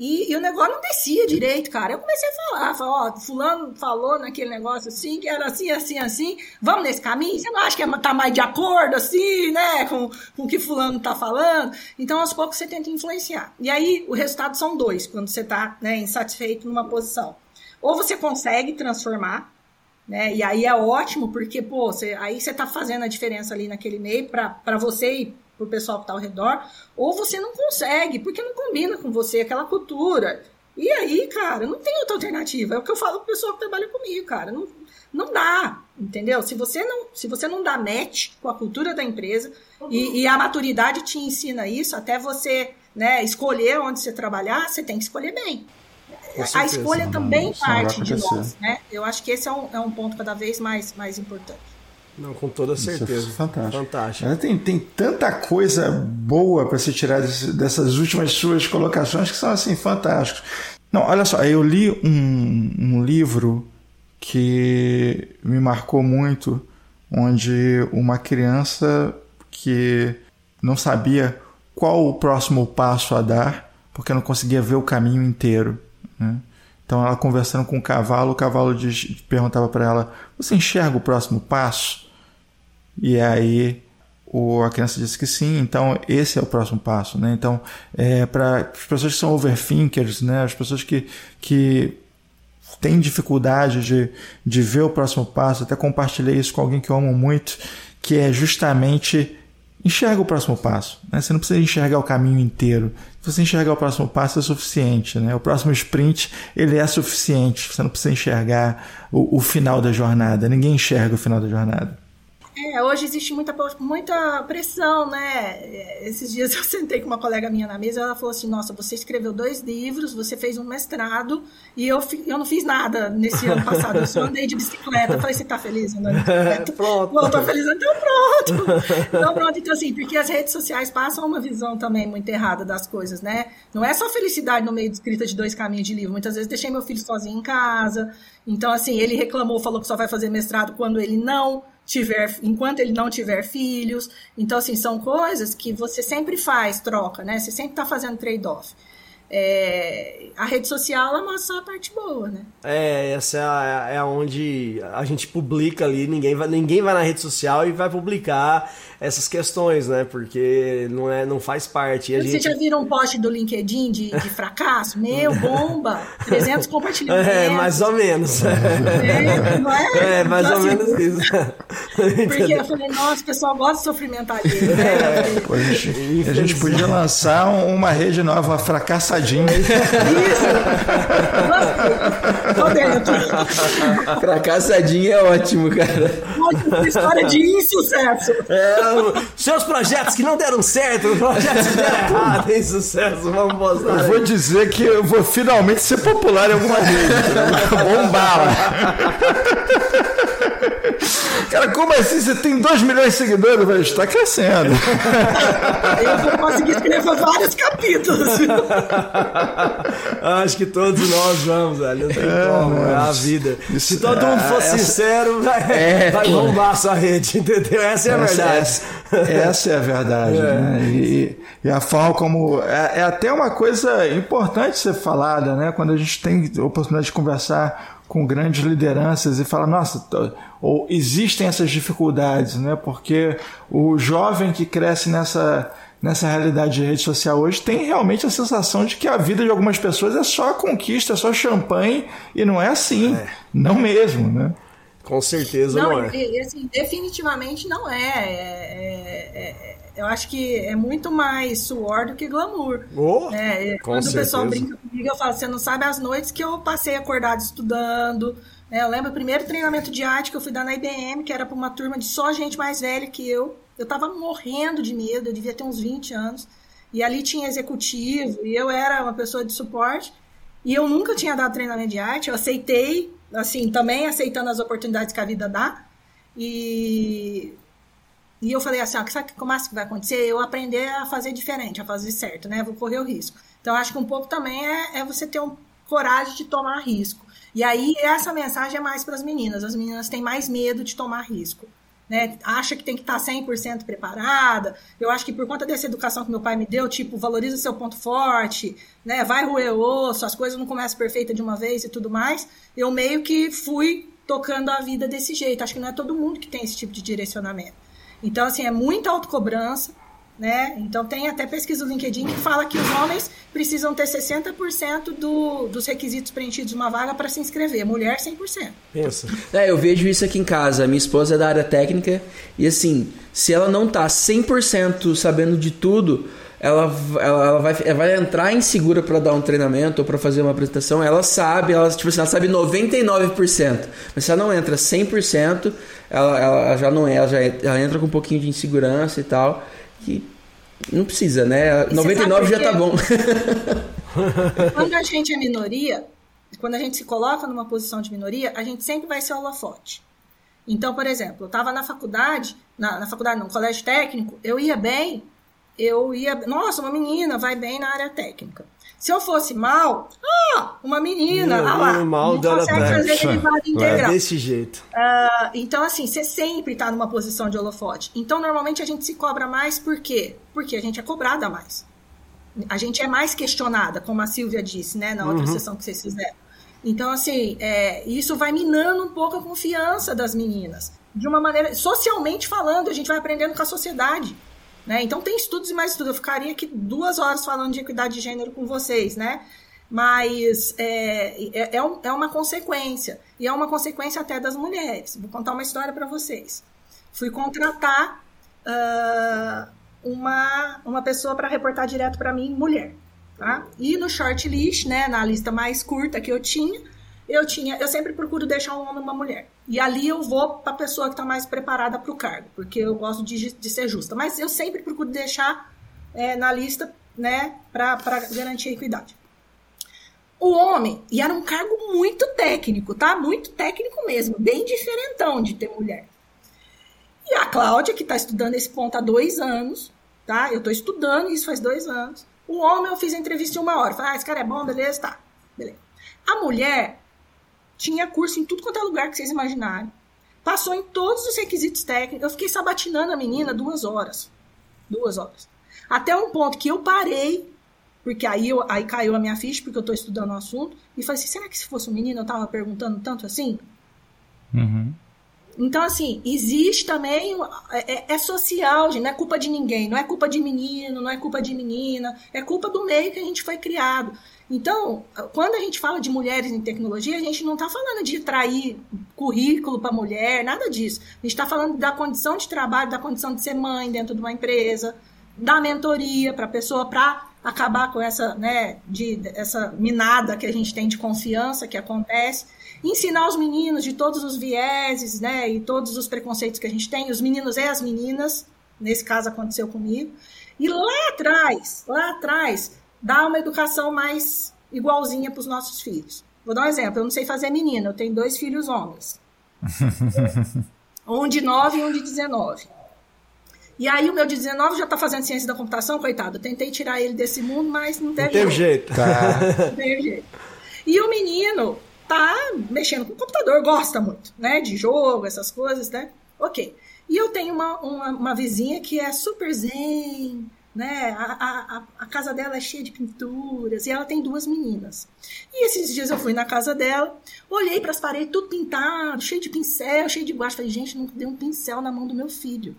E, e, o negócio não descia direito, cara. Eu comecei a falar, falar, ó, fulano falou naquele negócio assim, que era assim, assim, assim, vamos nesse caminho? Você não acha que é, tá mais de acordo, assim, né, com, com o que fulano tá falando? Então, aos poucos, você tenta influenciar. E aí, o resultado são dois, quando você tá, né, insatisfeito numa posição. Ou você consegue transformar, né, e aí é ótimo, porque, pô, você, aí você tá fazendo a diferença ali naquele meio para você e pro pessoal que está ao redor, ou você não consegue, porque não combina com você aquela cultura. E aí, cara, não tem outra alternativa. É o que eu falo pro pessoal que trabalha comigo, cara. Não, não dá, entendeu? Se você não, se você não dá match com a cultura da empresa e, e a maturidade te ensina isso, até você né, escolher onde você trabalhar, você tem que escolher bem. a escolha também parte de nós, né? Eu acho que esse é um, é um ponto cada vez mais, mais importante. Não, com toda certeza. Isso é fantástico. fantástico. Tem, tem tanta coisa boa para se tirar desse, dessas últimas suas colocações que são assim fantásticos. Não, olha só, eu li um, um livro que me marcou muito, onde uma criança que não sabia qual o próximo passo a dar, porque não conseguia ver o caminho inteiro. Né? Então, ela conversando com o cavalo, o cavalo diz, perguntava para ela: Você enxerga o próximo passo? E aí o, a criança disse que sim, então esse é o próximo passo. Né? Então, é, para as pessoas que são overthinkers, né? as pessoas que, que têm dificuldade de, de ver o próximo passo, até compartilhei isso com alguém que eu amo muito, que é justamente enxerga o próximo passo. Né? Você não precisa enxergar o caminho inteiro. Se você enxergar o próximo passo é suficiente. Né? O próximo sprint ele é suficiente. Você não precisa enxergar o, o final da jornada. Ninguém enxerga o final da jornada. É, hoje existe muita, muita pressão, né? Esses dias *laughs* eu sentei com uma colega minha na mesa, ela falou assim: Nossa, você escreveu dois livros, você fez um mestrado e eu, eu não fiz nada nesse ano passado. Eu só andei de bicicleta. Eu falei: Você tá feliz andando de bicicleta? pronto. Não, tô feliz, então pronto. Então pronto. Então, assim, porque as redes sociais passam uma visão também muito errada das coisas, né? Não é só felicidade no meio de escrita de dois caminhos de livro. Muitas vezes deixei meu filho sozinho em casa. Então, assim, ele reclamou, falou que só vai fazer mestrado quando ele não tiver, enquanto ele não tiver filhos. Então, assim, são coisas que você sempre faz troca, né? Você sempre está fazendo trade-off. É, a rede social ela mostra só a parte boa, né? É, essa é, a, é onde a gente publica ali, ninguém vai, ninguém vai na rede social e vai publicar essas questões, né? Porque não, é, não faz parte. Você gente... já viram um post do LinkedIn de, de fracasso? Meu, *laughs* bomba! 300 compartilhamentos. É, mais ou menos. É, não é? É, mais então, ou assim, menos isso. *laughs* Porque eu falei, nossa, o pessoal gosta de sofrimento alheio, né? É, a, gente, a gente podia lançar uma rede nova, fracassadinha. Isso! Fracassadinha é ótimo, cara. Ótimo, história de insucesso. É, seus projetos que não deram certo, projetos que deram errado, sucesso, vamos postar. Eu vou dizer que eu vou finalmente ser popular em alguma rede. *laughs* Bombar Cara, como assim? Você tem 2 milhões de seguidores, velho? Está crescendo. Eu vou conseguir escrever vários capítulos. Acho que todos nós vamos, velho. Não tem é, como, é a vida. Se todo mundo for essa... sincero, vai, é, vai bombar a sua rede, entendeu? Essa é a essa, verdade. Essa, essa, é a verdade. É. Né? E, e, a forma como. É, é até uma coisa importante ser falada, né? Quando a gente tem oportunidade de conversar com grandes lideranças e fala, nossa, ou existem essas dificuldades, né? Porque o jovem que cresce nessa nessa realidade de rede social hoje tem realmente a sensação de que a vida de algumas pessoas é só conquista, é só champanhe e não é assim, é. não mesmo, né? Com certeza não, não é. E, assim, definitivamente não é. É, é. é, Eu acho que é muito mais suor do que glamour. Oh, né? Quando certeza. o pessoal brinca comigo, eu falo, você não sabe as noites que eu passei acordado estudando. Né? Eu lembro o primeiro treinamento de arte que eu fui dar na IBM, que era para uma turma de só gente mais velha que eu. Eu tava morrendo de medo, eu devia ter uns 20 anos. E ali tinha executivo, e eu era uma pessoa de suporte. E eu nunca tinha dado treinamento de arte, eu aceitei assim, também aceitando as oportunidades que a vida dá. E, e eu falei assim, ó, sabe como que vai acontecer? Eu aprender a fazer diferente, a fazer certo, né? Vou correr o risco. Então, acho que um pouco também é, é você ter um, coragem de tomar risco. E aí, essa mensagem é mais para as meninas. As meninas têm mais medo de tomar risco né, acha que tem que estar 100% preparada. Eu acho que por conta dessa educação que meu pai me deu, tipo, valoriza seu ponto forte, né, vai roer osso, as coisas não começam perfeitas de uma vez e tudo mais. Eu meio que fui tocando a vida desse jeito. Acho que não é todo mundo que tem esse tipo de direcionamento. Então, assim, é muita autocobrança, né? Então tem até pesquisa do LinkedIn que fala que os homens precisam ter 60% do, dos requisitos preenchidos numa vaga para se inscrever, mulher 100%. Pensa. É, eu vejo isso aqui em casa. Minha esposa é da área técnica e assim, se ela não tá 100% sabendo de tudo, ela, ela, ela, vai, ela vai entrar insegura para dar um treinamento ou para fazer uma apresentação, ela sabe, ela, tipo assim, ela sabe 99%, mas se ela não entra 100%, ela, ela já não é, ela, já, ela entra com um pouquinho de insegurança e tal que não precisa, né? E 99 já tá bom. *laughs* quando a gente é minoria, quando a gente se coloca numa posição de minoria, a gente sempre vai ser holofote. Então, por exemplo, eu estava na faculdade, na, na faculdade, no colégio técnico, eu ia bem, eu ia. Nossa, uma menina vai bem na área técnica. Se eu fosse mal, ah, uma menina, ah lá, mal não consegue fazer derivada *laughs* é integral. É desse jeito. Uh, então, assim, você sempre está numa posição de holofote. Então, normalmente a gente se cobra mais por quê? Porque a gente é cobrada mais. A gente é mais questionada, como a Silvia disse, né, na outra uhum. sessão que vocês fizeram. Então, assim, é, isso vai minando um pouco a confiança das meninas. De uma maneira, socialmente falando, a gente vai aprendendo com a sociedade. Né? Então tem estudos e mais estudos. Eu ficaria aqui duas horas falando de equidade de gênero com vocês, né? Mas é, é, é, é uma consequência. E é uma consequência até das mulheres. Vou contar uma história para vocês. Fui contratar uh, uma, uma pessoa para reportar direto para mim, mulher. Tá? E no shortlist, né, na lista mais curta que eu tinha, eu tinha, eu sempre procuro deixar um homem e uma mulher. E ali eu vou para a pessoa que está mais preparada para o cargo, porque eu gosto de, de, ser justa. Mas eu sempre procuro deixar é, na lista, né, para garantir a equidade. O homem, e era um cargo muito técnico, tá? Muito técnico mesmo, bem diferentão de ter mulher. E a Cláudia, que está estudando esse ponto há dois anos, tá? Eu estou estudando isso faz dois anos. O homem, eu fiz a entrevista em uma hora. Falei, ah, esse cara é bom, beleza, tá. Beleza. A mulher, tinha curso em tudo quanto é lugar que vocês imaginarem. Passou em todos os requisitos técnicos. Eu fiquei sabatinando a menina duas horas. Duas horas. Até um ponto que eu parei, porque aí, eu, aí caiu a minha ficha, porque eu estou estudando o assunto, e falei assim: será que se fosse um menino eu estava perguntando tanto assim? Uhum. Então, assim, existe também. É, é, é, social, gente, não é culpa de ninguém. Não é culpa de menino, não é culpa de menina. É culpa do meio que a gente foi criado. Então, quando a gente fala de mulheres em tecnologia, a gente não está falando de trair currículo para mulher, nada disso. A gente está falando da condição de trabalho, da condição de ser mãe dentro de uma empresa, da mentoria para a pessoa, para acabar com essa, né, de, essa minada que a gente tem de confiança que acontece. Ensinar os meninos de todos os vieses, né, e todos os preconceitos que a gente tem, os meninos e as meninas, nesse caso aconteceu comigo. E lá atrás, lá atrás, dar uma educação mais igualzinha para os nossos filhos. Vou dar um exemplo. Eu não sei fazer menina, eu tenho dois filhos homens. *laughs* um de 9 e um de 19. E aí o meu de 19 já está fazendo ciência da computação, coitado. Eu tentei tirar ele desse mundo, mas não teve, não teve jeito. Tá. Não teve jeito. E o menino tá mexendo com o computador, gosta muito, né? De jogo, essas coisas, né? Ok. E eu tenho uma, uma, uma vizinha que é super zen, né? A, a, a, casa dela é cheia de pinturas e ela tem duas meninas. E esses dias eu fui na casa dela, olhei para as paredes, tudo pintado, cheio de pincel, cheio de guache. Falei, gente, nunca dei um pincel na mão do meu filho.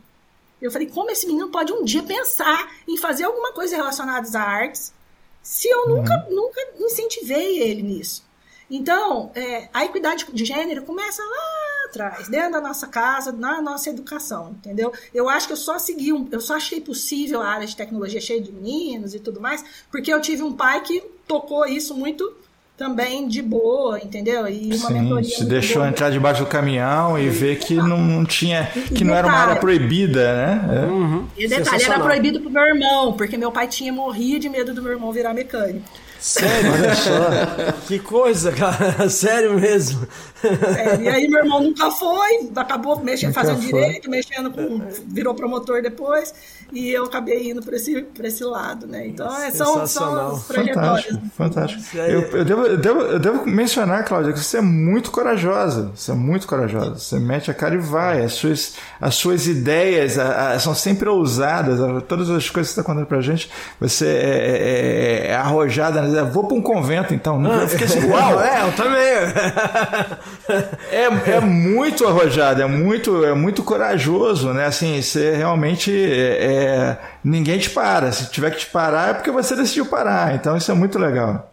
Eu falei, como esse menino pode um dia pensar em fazer alguma coisa relacionada às artes se eu uhum. nunca, nunca incentivei ele nisso? Então, é, a equidade de gênero começa lá atrás, dentro da nossa casa, na nossa educação, entendeu? Eu acho que eu só segui, um, eu só achei possível a área de tecnologia cheia de meninos e tudo mais, porque eu tive um pai que tocou isso muito também de boa, entendeu? E uma Sim, mentoria. Se deixou boa. entrar debaixo do caminhão e ver que não, não tinha. que não era uma área proibida, né? É. Uhum. E detalhe, era proibido pro meu irmão, porque meu pai tinha morria de medo do meu irmão virar mecânico. Sério? Olha *laughs* só. que coisa, cara. *laughs* Sério mesmo. É, e aí meu irmão nunca foi, acabou mexendo, fazendo foi. direito, mexendo com. virou promotor depois, e eu acabei indo para esse, esse lado, né? Então é, são, são as trajetórias. Fantástico, fantástico. Eu, eu, devo, eu, devo, eu devo mencionar, Cláudia, que você é muito corajosa. Você é muito corajosa. Você mete a cara e vai. As suas, as suas ideias a, a, são sempre ousadas. A, todas as coisas que você está contando pra gente, você é, é, é, é arrojada. Né? Vou para um convento, então. Eu fiquei assim, *laughs* uau! É, eu também. é, é muito arrojado, é muito, é muito corajoso, né? Assim, você realmente é, é, ninguém te para. Se tiver que te parar é porque você decidiu parar. Então isso é muito legal.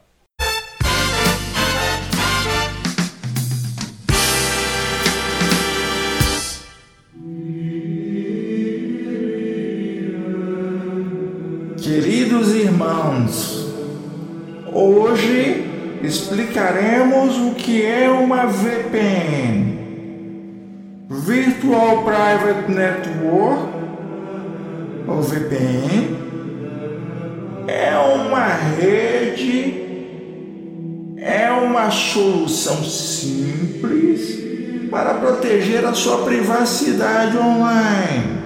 Hoje explicaremos o que é uma VPN. Virtual Private Network, ou VPN, é uma rede, é uma solução simples para proteger a sua privacidade online.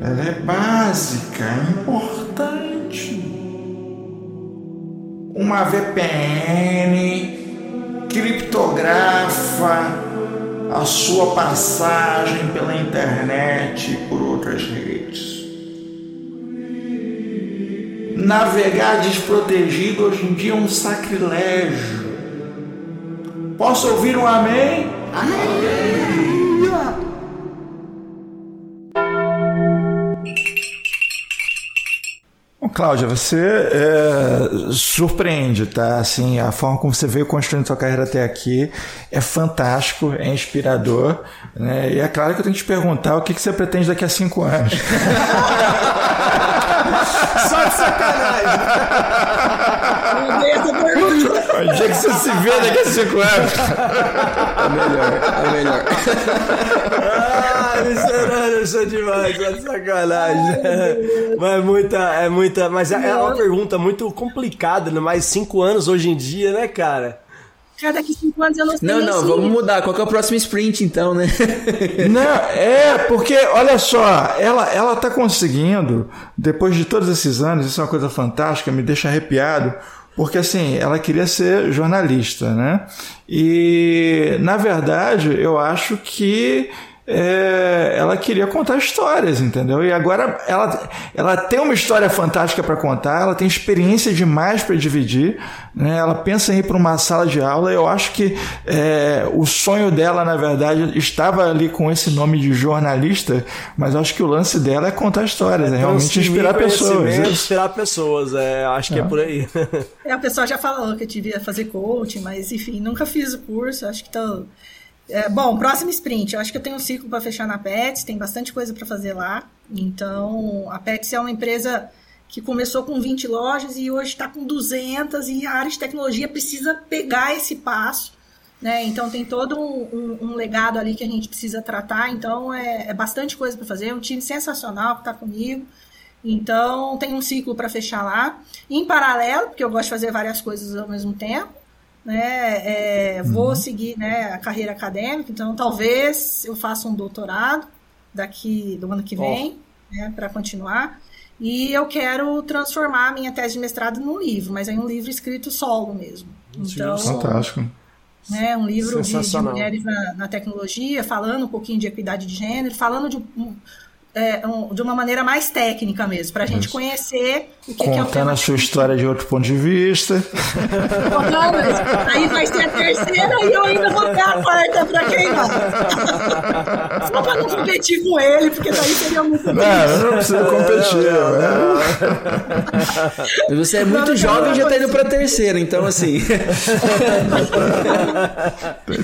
Ela é básica, é importante uma VPN criptografa a sua passagem pela internet e por outras redes. Navegar desprotegido hoje em dia é um sacrilégio. Posso ouvir um amém? Amém. Cláudia, você é, surpreende, tá? Assim, a forma como você veio construindo sua carreira até aqui é fantástico, é inspirador, né? E é claro que eu tenho que te perguntar o que, que você pretende daqui a cinco anos. *laughs* Só de sacanagem. Onde é que você se vê daqui a cinco anos? É melhor, é melhor. Ah, Luciano, isso é demais, de sacanagem. mas é muita, é muita. Mas é, é uma pergunta muito complicada, né? Mais cinco anos hoje em dia, né, cara? Cara, daqui cinco anos eu não sei. Não, não, vamos mudar. Qual é o próximo sprint, então, né? não, é, porque, olha só, ela, ela tá conseguindo, depois de todos esses anos, isso é uma coisa fantástica, me deixa arrepiado, porque assim, ela queria ser jornalista, né? E, na verdade, eu acho que é, ela queria contar histórias, entendeu? E agora ela, ela tem uma história fantástica para contar, ela tem experiência demais para dividir, né? ela pensa em ir para uma sala de aula. Eu acho que é, o sonho dela, na verdade, estava ali com esse nome de jornalista, mas acho que o lance dela é contar histórias, é, é realmente inspirar pessoas. É inspirar pessoas, é, acho que é, é por aí. É, a pessoa já falou que eu devia fazer coaching, mas enfim, nunca fiz o curso, acho que tô é, bom, próximo sprint. Eu acho que eu tenho um ciclo para fechar na Pets, tem bastante coisa para fazer lá. Então, a Pets é uma empresa que começou com 20 lojas e hoje está com 200 e a área de tecnologia precisa pegar esse passo. Né? Então, tem todo um, um, um legado ali que a gente precisa tratar. Então, é, é bastante coisa para fazer. É um time sensacional que está comigo. Então, tem um ciclo para fechar lá. Em paralelo, porque eu gosto de fazer várias coisas ao mesmo tempo, né? É, vou uhum. seguir né, a carreira acadêmica, então talvez eu faça um doutorado daqui do ano que vem, oh. né, para continuar. E eu quero transformar a minha tese de mestrado num livro, mas é um livro escrito solo mesmo. Então, Fantástico. Né, um livro de, de mulheres na, na, tecnologia, falando um pouquinho de equidade de gênero, falando de é, um, de uma maneira mais técnica mesmo, para a gente conhecer que, Contando que é o a sua história de outro ponto de vista. Não, mas aí vai ser a terceira e eu ainda vou ter a quarta para quem não. Só para não competir com ele, porque daí seria muito Não, eu não preciso competir. Né? Você é muito não, jovem e já está indo para a terceira, então assim.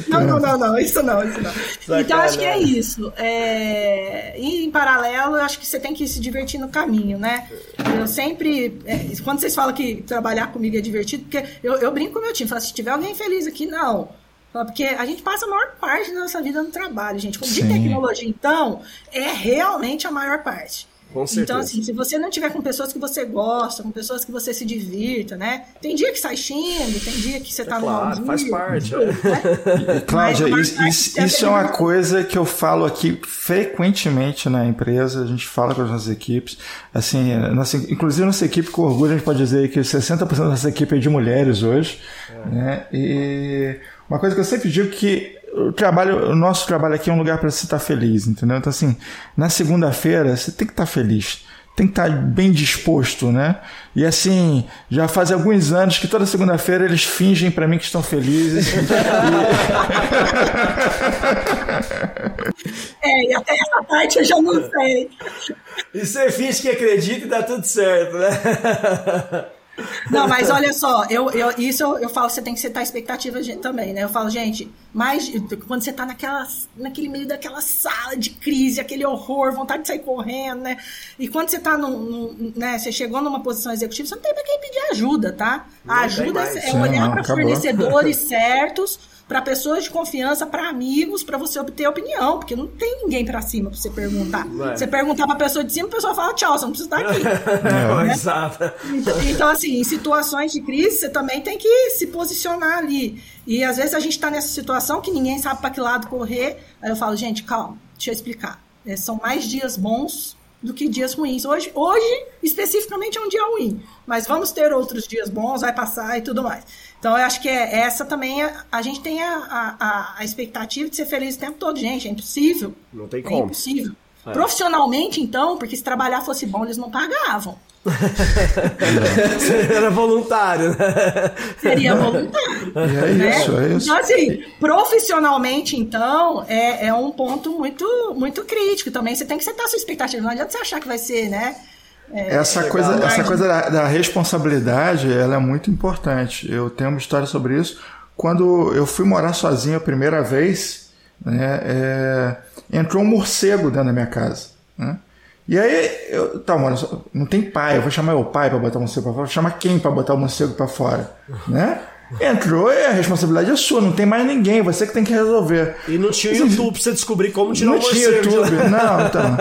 não, não, não, não, isso não, isso não. Então acho que é isso. É... E em paralelo, eu acho que você tem que se divertir no caminho, né? Eu sempre. É, quando vocês falam que trabalhar comigo é divertido, porque eu, eu brinco com o meu time, falo, se tiver alguém feliz aqui, não. Porque a gente passa a maior parte da nossa vida no trabalho, gente. De tecnologia, então, é realmente a maior parte. Com certeza. Então, assim, se você não tiver com pessoas que você gosta, com pessoas que você se divirta, né? Tem dia que sai xingo, tem dia que você é tá claro, no faz parte. Né? Cláudia, isso, isso, isso é uma coisa que eu falo aqui frequentemente na empresa, a gente fala com as nossas equipes. Assim, nossa, inclusive nossa equipe, com orgulho, a gente pode dizer que 60% da nossa equipe é de mulheres hoje. É. Né? E uma coisa que eu sempre digo que o trabalho, o nosso trabalho aqui é um lugar para você estar feliz, entendeu? Então, assim, na segunda-feira você tem que estar feliz, tem que estar bem disposto, né? E assim, já faz alguns anos que toda segunda-feira eles fingem para mim que estão felizes. *laughs* é, e até essa parte eu já não sei. E você finge que acredita e dá tudo certo, né? *laughs* Não, mas olha só, eu, eu, isso eu, eu falo, você tem que setar expectativa também, né? Eu falo, gente, mais quando você tá naquela, naquele meio daquela sala de crise, aquele horror, vontade de sair correndo, né? E quando você tá num, num né, você chegou numa posição executiva, você não tem pra quem pedir ajuda, tá? A ajuda é olhar para fornecedores certos para pessoas de confiança, para amigos, para você obter opinião, porque não tem ninguém para cima para você perguntar. É. Você perguntar para a pessoa de cima, a pessoa fala tchau, você não precisa estar aqui. né? *laughs* Exato. Então, então, assim, em situações de crise, você também tem que se posicionar ali. E às vezes a gente está nessa situação que ninguém sabe para que lado correr. Aí eu falo, gente, calma, deixa eu explicar. É, são mais dias bons do que dias ruins. Hoje, hoje, especificamente, é um dia ruim. Mas vamos ter outros dias bons, vai passar e tudo mais. Então, eu acho que é, essa também, a, é, a gente tem a, a, a, expectativa de ser feliz o tempo todo. Gente, é impossível. Não tem é como. É impossível. É. Profissionalmente, então, porque se trabalhar fosse bom, eles não pagavam. *laughs* Era voluntário, né? Seria voluntário. É né? isso, é isso. Então, assim, profissionalmente, então, é, é um ponto muito, muito crítico também. Você tem que setar a sua expectativa. Não adianta você achar que vai ser, né? É, essa é coisa, essa coisa da, da, responsabilidade, ela é muito importante. Eu tenho uma história sobre isso. Quando eu fui morar sozinho a primeira vez, né, é, entrou um morcego dentro da minha casa. Né? E aí, eu, tá, mano, não tem pai, eu vou chamar o pai para botar o morcego para fora, vou chamar quem para botar o morcego para fora, né? Entrou e a responsabilidade é sua, não tem mais ninguém, você que tem que resolver. E não tinha YouTube pra você descobrir como tirar não o morcego. Não tinha YouTube, não, então.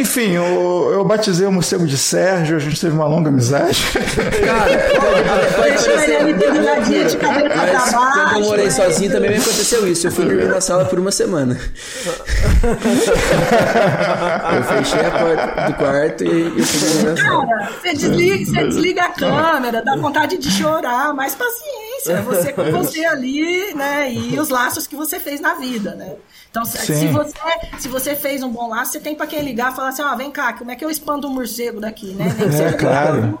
Enfim, eu, eu batizei o morcego de Sérgio, a gente teve uma longa amizade. Cara, deixou ele ali pendurradinho de cabelo pra baixo. Quando eu morei sozinho também me aconteceu isso. Eu fui dormir na sala por uma semana. *laughs* eu fechei a porta do quarto e eu fui. Cara, você desliga, você desliga a câmera, dá vontade de chorar, mais paciência você com você ali, né? E os laços que você fez na vida, né? Então, se você, se você fez um bom laço, você tem para quem ligar e falar assim: ó, ah, vem cá, como é que eu expando um morcego daqui, né? Nem que é, claro.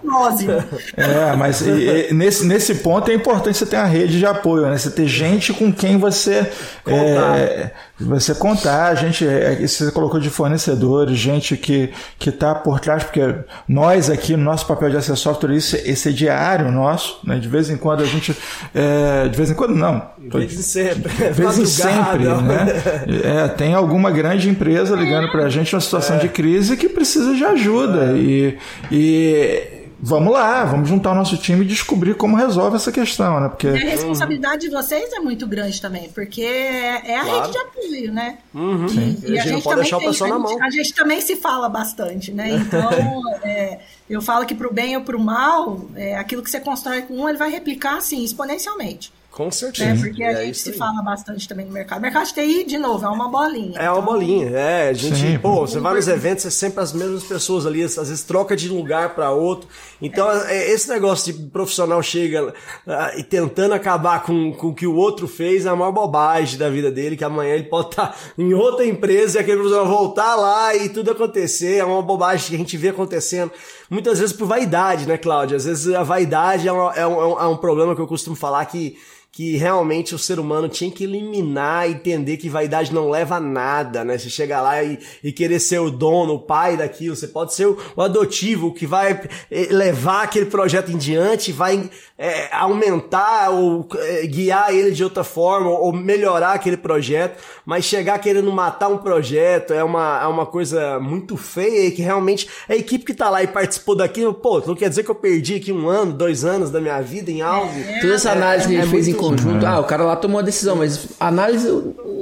É, mas e, e, nesse, nesse ponto é importante você ter uma rede de apoio, né? Você ter gente com quem você. Contar. É, você contar, gente, é, você colocou de fornecedores, gente que está por trás, porque nós aqui, no nosso papel de acesso software, isso, esse é diário nosso, né? De vez em quando a gente. É, de vez em quando não. De *laughs* vez em sempre. De vez em sempre, né? É, tem alguma grande empresa ligando para a gente numa situação é. de crise que precisa de ajuda. É. E, e vamos lá, vamos juntar o nosso time e descobrir como resolve essa questão, né? Porque... E a responsabilidade de vocês é muito grande também, porque é a claro. rede de apoio, né? Uhum. E, e, a, gente, também tem, a, gente, a gente também se fala bastante, né? Então, *laughs* é, eu falo que pro bem ou pro mal, é, aquilo que você constrói com um, ele vai replicar, assim, exponencialmente. Com certeza. É, porque a é gente se fala bastante também no mercado. Mercado de TI, de novo, é uma bolinha. É uma então, bolinha, é. A gente, Sim. pô, você vai nos eventos, é sempre as mesmas pessoas ali, às vezes troca de lugar para outro. Então, é. esse negócio de profissional chega ah, e tentando acabar com, com o que o outro fez é a maior bobagem da vida dele, que amanhã ele pode estar em outra empresa e aquele profissional voltar lá e tudo acontecer. É uma bobagem que a gente vê acontecendo. Muitas vezes por vaidade, né, Cláudia? Às vezes a vaidade é, uma- é um, é um problema que eu costumo falar que que realmente o ser humano tinha que eliminar entender que vaidade não leva a nada, né? Você chega lá e, e querer ser o dono, o pai daquilo, você pode ser o, o adotivo, o que vai eh, levar aquele projeto em diante, vai eh, aumentar ou eh, guiar ele de outra forma, ou melhorar aquele projeto, mas chegar querendo matar um projeto é uma, é uma coisa muito feia e que realmente a equipe que tá lá e participou daquilo, pô, não quer dizer que eu perdi aqui um ano, dois anos da minha vida em algo. Toda essa análise que a é gente fez em conjunto, ah, o cara lá tomou a decisão, mas a análise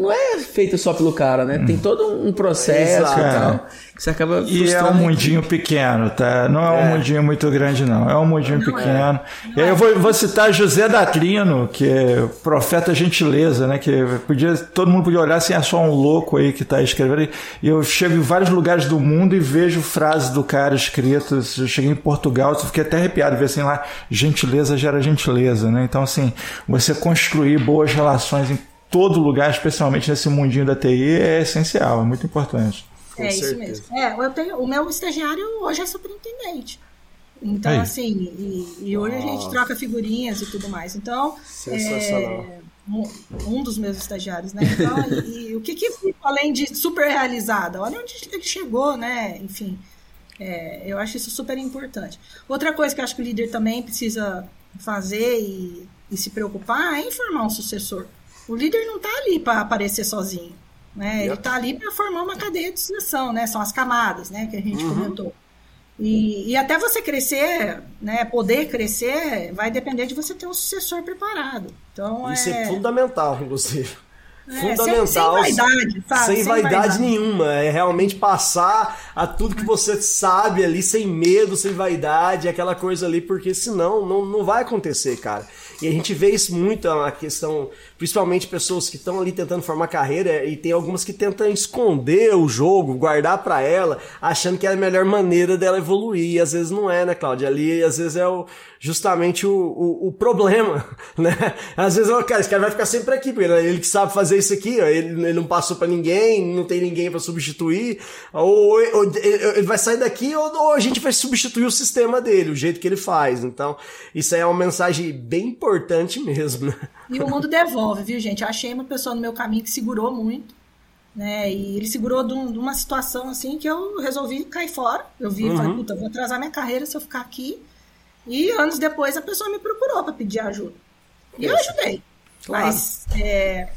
não é feita só pelo cara, né? Tem todo um processo Exato. e tal. Que você acaba E é um mundinho pequeno, tá? Não é, um É. mundinho muito grande, não. É um mundinho pequeno. E aí eu vou, vou citar José Datrino, que é profeta gentileza, né? Que podia, todo mundo podia olhar assim, é só um louco aí que está escrevendo. E eu chego em vários lugares do mundo e vejo frases do cara escritas. Eu cheguei em Portugal, eu fiquei até arrepiado ver assim lá, gentileza gera gentileza, né? Então, assim, você construir boas relações em todo lugar, especialmente nesse mundinho da TI, é essencial, é muito importante. É isso certeza. mesmo. É, eu tenho, o meu estagiário hoje é superintendente. Então, Aí. assim, e, e hoje a gente troca figurinhas e tudo mais. Então, Sensacional. é, um, um dos meus estagiários, né? Então, e, e o que que além de super realizada? Olha onde ele chegou, né? Enfim, é, eu acho isso super importante. Outra coisa que eu acho que o líder também precisa fazer e, e se preocupar é em formar um sucessor. O líder não está ali para aparecer sozinho. Né? Ele está ali para formar uma cadeia de sucessão, né? São as camadas, né? Que a gente comentou. E, e até você crescer, né? Poder crescer, vai depender de você ter um sucessor preparado. Então Isso é, é fundamental, inclusive. É, sem- fundamental. sem vaidade, sabe? Sem Sem vaidade, vaidade. nenhuma. É realmente passar a tudo que você sabe ali, sem medo, sem vaidade, aquela coisa ali, porque senão não, não vai acontecer, cara. E a gente vê isso muito, é uma questão, principalmente pessoas que estão ali tentando formar carreira, e tem algumas que tentam esconder o jogo, guardar pra ela, achando que é a melhor maneira dela evoluir. E às vezes não é, né, Cláudia? Ali, às vezes, é o, justamente o, o, o problema, *laughs* né? Às vezes, ó, cara, esse cara vai ficar sempre aqui, porque ele que sabe fazer isso aqui, ó, ele, ele não passou pra ninguém, não tem ninguém pra substituir, ou, ou ele vai sair daqui, ou, ou a gente vai substituir o sistema dele, o jeito que ele faz. Então, isso aí é uma mensagem bem importante mesmo, né? E o mundo devolve, viu, gente? Eu achei uma pessoa no meu caminho que segurou muito, né? E ele segurou de, um- de uma situação assim que eu resolvi cair fora. Eu vi, e falei, puta, vou atrasar minha carreira se eu ficar aqui. E anos depois a pessoa me procurou para pedir ajuda. E eu ajudei. Claro. Mas é,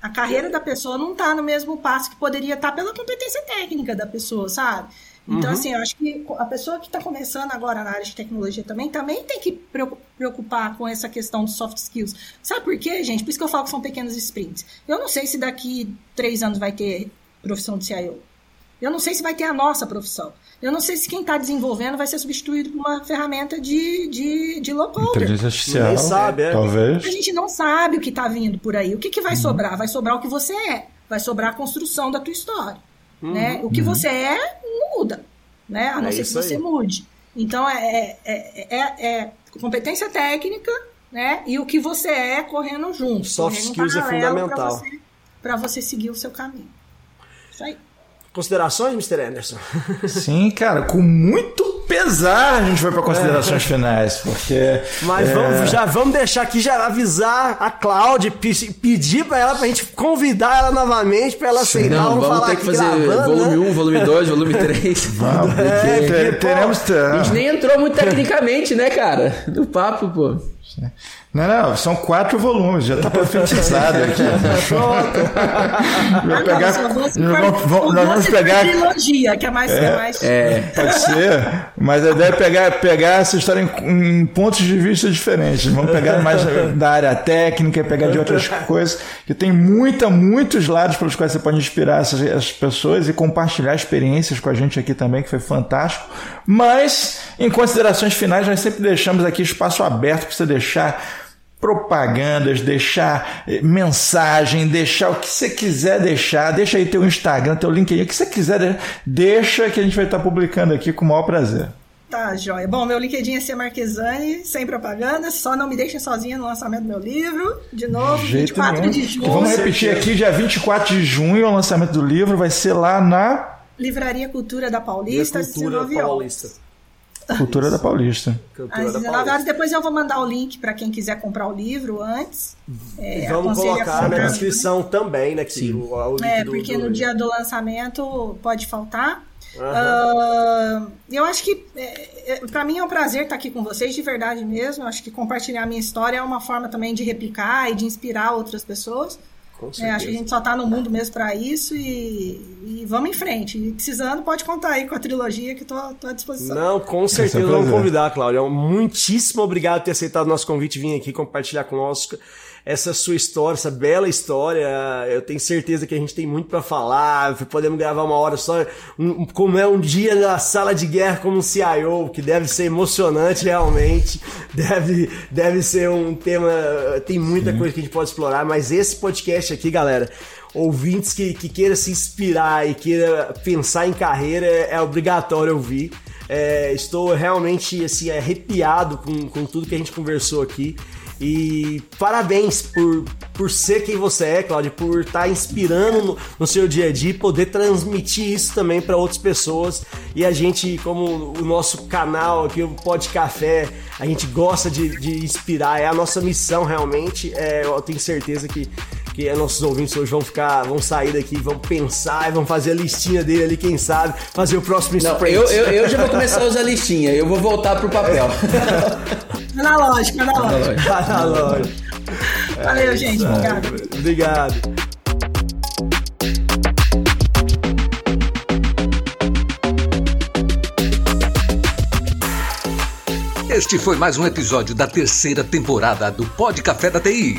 a carreira da pessoa não tá no mesmo passo que poderia estar pela competência técnica da pessoa, sabe? Então, assim, eu acho que a pessoa que está começando agora na área de tecnologia também, também tem que preocu- preocupar com essa questão dos soft skills. Sabe por quê, gente? Por isso que eu falo que são pequenos sprints. Eu não sei se daqui três anos vai ter profissão de CIO. Eu não sei se vai ter a nossa profissão. Eu não sei se quem está desenvolvendo vai ser substituído por uma ferramenta de, de, de low coder. Inteligência artificial. Ninguém sabe, é. Talvez. A gente não sabe o que está vindo por aí. O que, que vai sobrar? Vai sobrar o que você é. Vai sobrar a construção da tua história. Né? O que você é, não muda. Né? A não É ser que você aí. mude. Então, é, é, é, é competência técnica né? e o que você é correndo junto. Soft correndo skills é fundamental. Para você, pra você seguir o seu caminho. Isso aí. Considerações, Mr. Anderson? *laughs* Sim, cara, com muito pesar a gente vai para considerações finais, porque Mas é, vamos, já vamos deixar aqui, já avisar a Cláudia, pe- pedir pra ela, pra gente convidar ela novamente, pra ela aceitar. Não, vamos, vamos falar ter que fazer gravando, volume né? 1, volume 2, volume 3. *laughs* vamos, É, te- que, pô, teremos A gente nem entrou muito tecnicamente, né, cara? Do papo, pô. Não, não, são quatro volumes, já tá profetizado *laughs* aqui. Vou pegar, nós vamos- vamos- nós vamos pegar trilogia, que é mais. É, mais É. Pode ser, mas a ideia é pegar, pegar essa história em, em pontos de vista diferentes. Vamos pegar mais da área técnica, pegar de outras coisas, que tem muita, muitos lados pelos quais você pode inspirar essas, essas pessoas e compartilhar experiências com a gente aqui também, que foi fantástico. Mas, em considerações finais, nós sempre deixamos aqui espaço aberto para você deixar propagandas, deixar eh, mensagem, deixar o que você quiser deixar, deixa aí teu Instagram, teu LinkedIn, o que você quiser, deixa que a gente vai estar publicando aqui com o maior prazer. Tá, joia. Bom, meu LinkedIn é C Marquesani, sem propaganda, só não me deixem sozinha no lançamento do meu livro. De novo, Jeito 24 nenhum. de junho. Vamos repetir aqui, dia 24 de junho, o lançamento do livro vai ser lá na Livraria Cultura da Paulista, às Cultura 19 horas. Paulista. Cultura da Paulista. Cultura Às da 19 Paulista. horas, depois eu vou mandar o link para quem quiser comprar o livro antes. É, E vamos colocar na descrição também, né? Que o, o link É, do- porque do- no dia do lançamento pode faltar. Aham. Ah, eu acho que é, é, para mim é um prazer estar aqui com vocês, de verdade mesmo. Eu acho que compartilhar a minha história é uma forma também de replicar e de inspirar outras pessoas. Com É, acho certeza. que a gente só tá no mundo mesmo para isso e, e vamos em frente. E precisando, pode contar aí com a trilogia que tô, tô à disposição. Não, com certeza é um vamos convidar, Cláudia. Muitíssimo obrigado por ter aceitado o nosso convite e vir aqui compartilhar conosco essa sua história, essa bela história. Eu tenho certeza que a gente tem muito para falar. Podemos gravar uma hora só, um- como é um dia na sala de guerra como um CIO, que deve ser emocionante realmente. *laughs* Deve, deve ser um tema. Tem muita coisa que a gente pode explorar, mas esse podcast aqui, galera. Ouvintes que, que queira se inspirar e queira pensar em carreira, é obrigatório ouvir. É, estou realmente assim, arrepiado com, com tudo que a gente conversou aqui. E parabéns por, por ser quem você é, Cláudio, por estar inspirando no, no seu dia a dia e poder transmitir isso também para outras pessoas. E a gente, como o nosso canal aqui, o Pod Café, a gente gosta de, de inspirar, é a nossa missão realmente. É, eu tenho certeza que, que nossos ouvintes hoje vão ficar, vão sair daqui, vão pensar e vão fazer a listinha dele ali, quem sabe, fazer o próximo Não, sprint. eu, eu, eu já vou começar a usar listinha, eu vou voltar pro papel. *laughs* Analógico, analógico. Na loja. Valeu, gente. Obrigado. Obrigado. Este foi mais um episódio da terceira temporada do Pod Café da TI.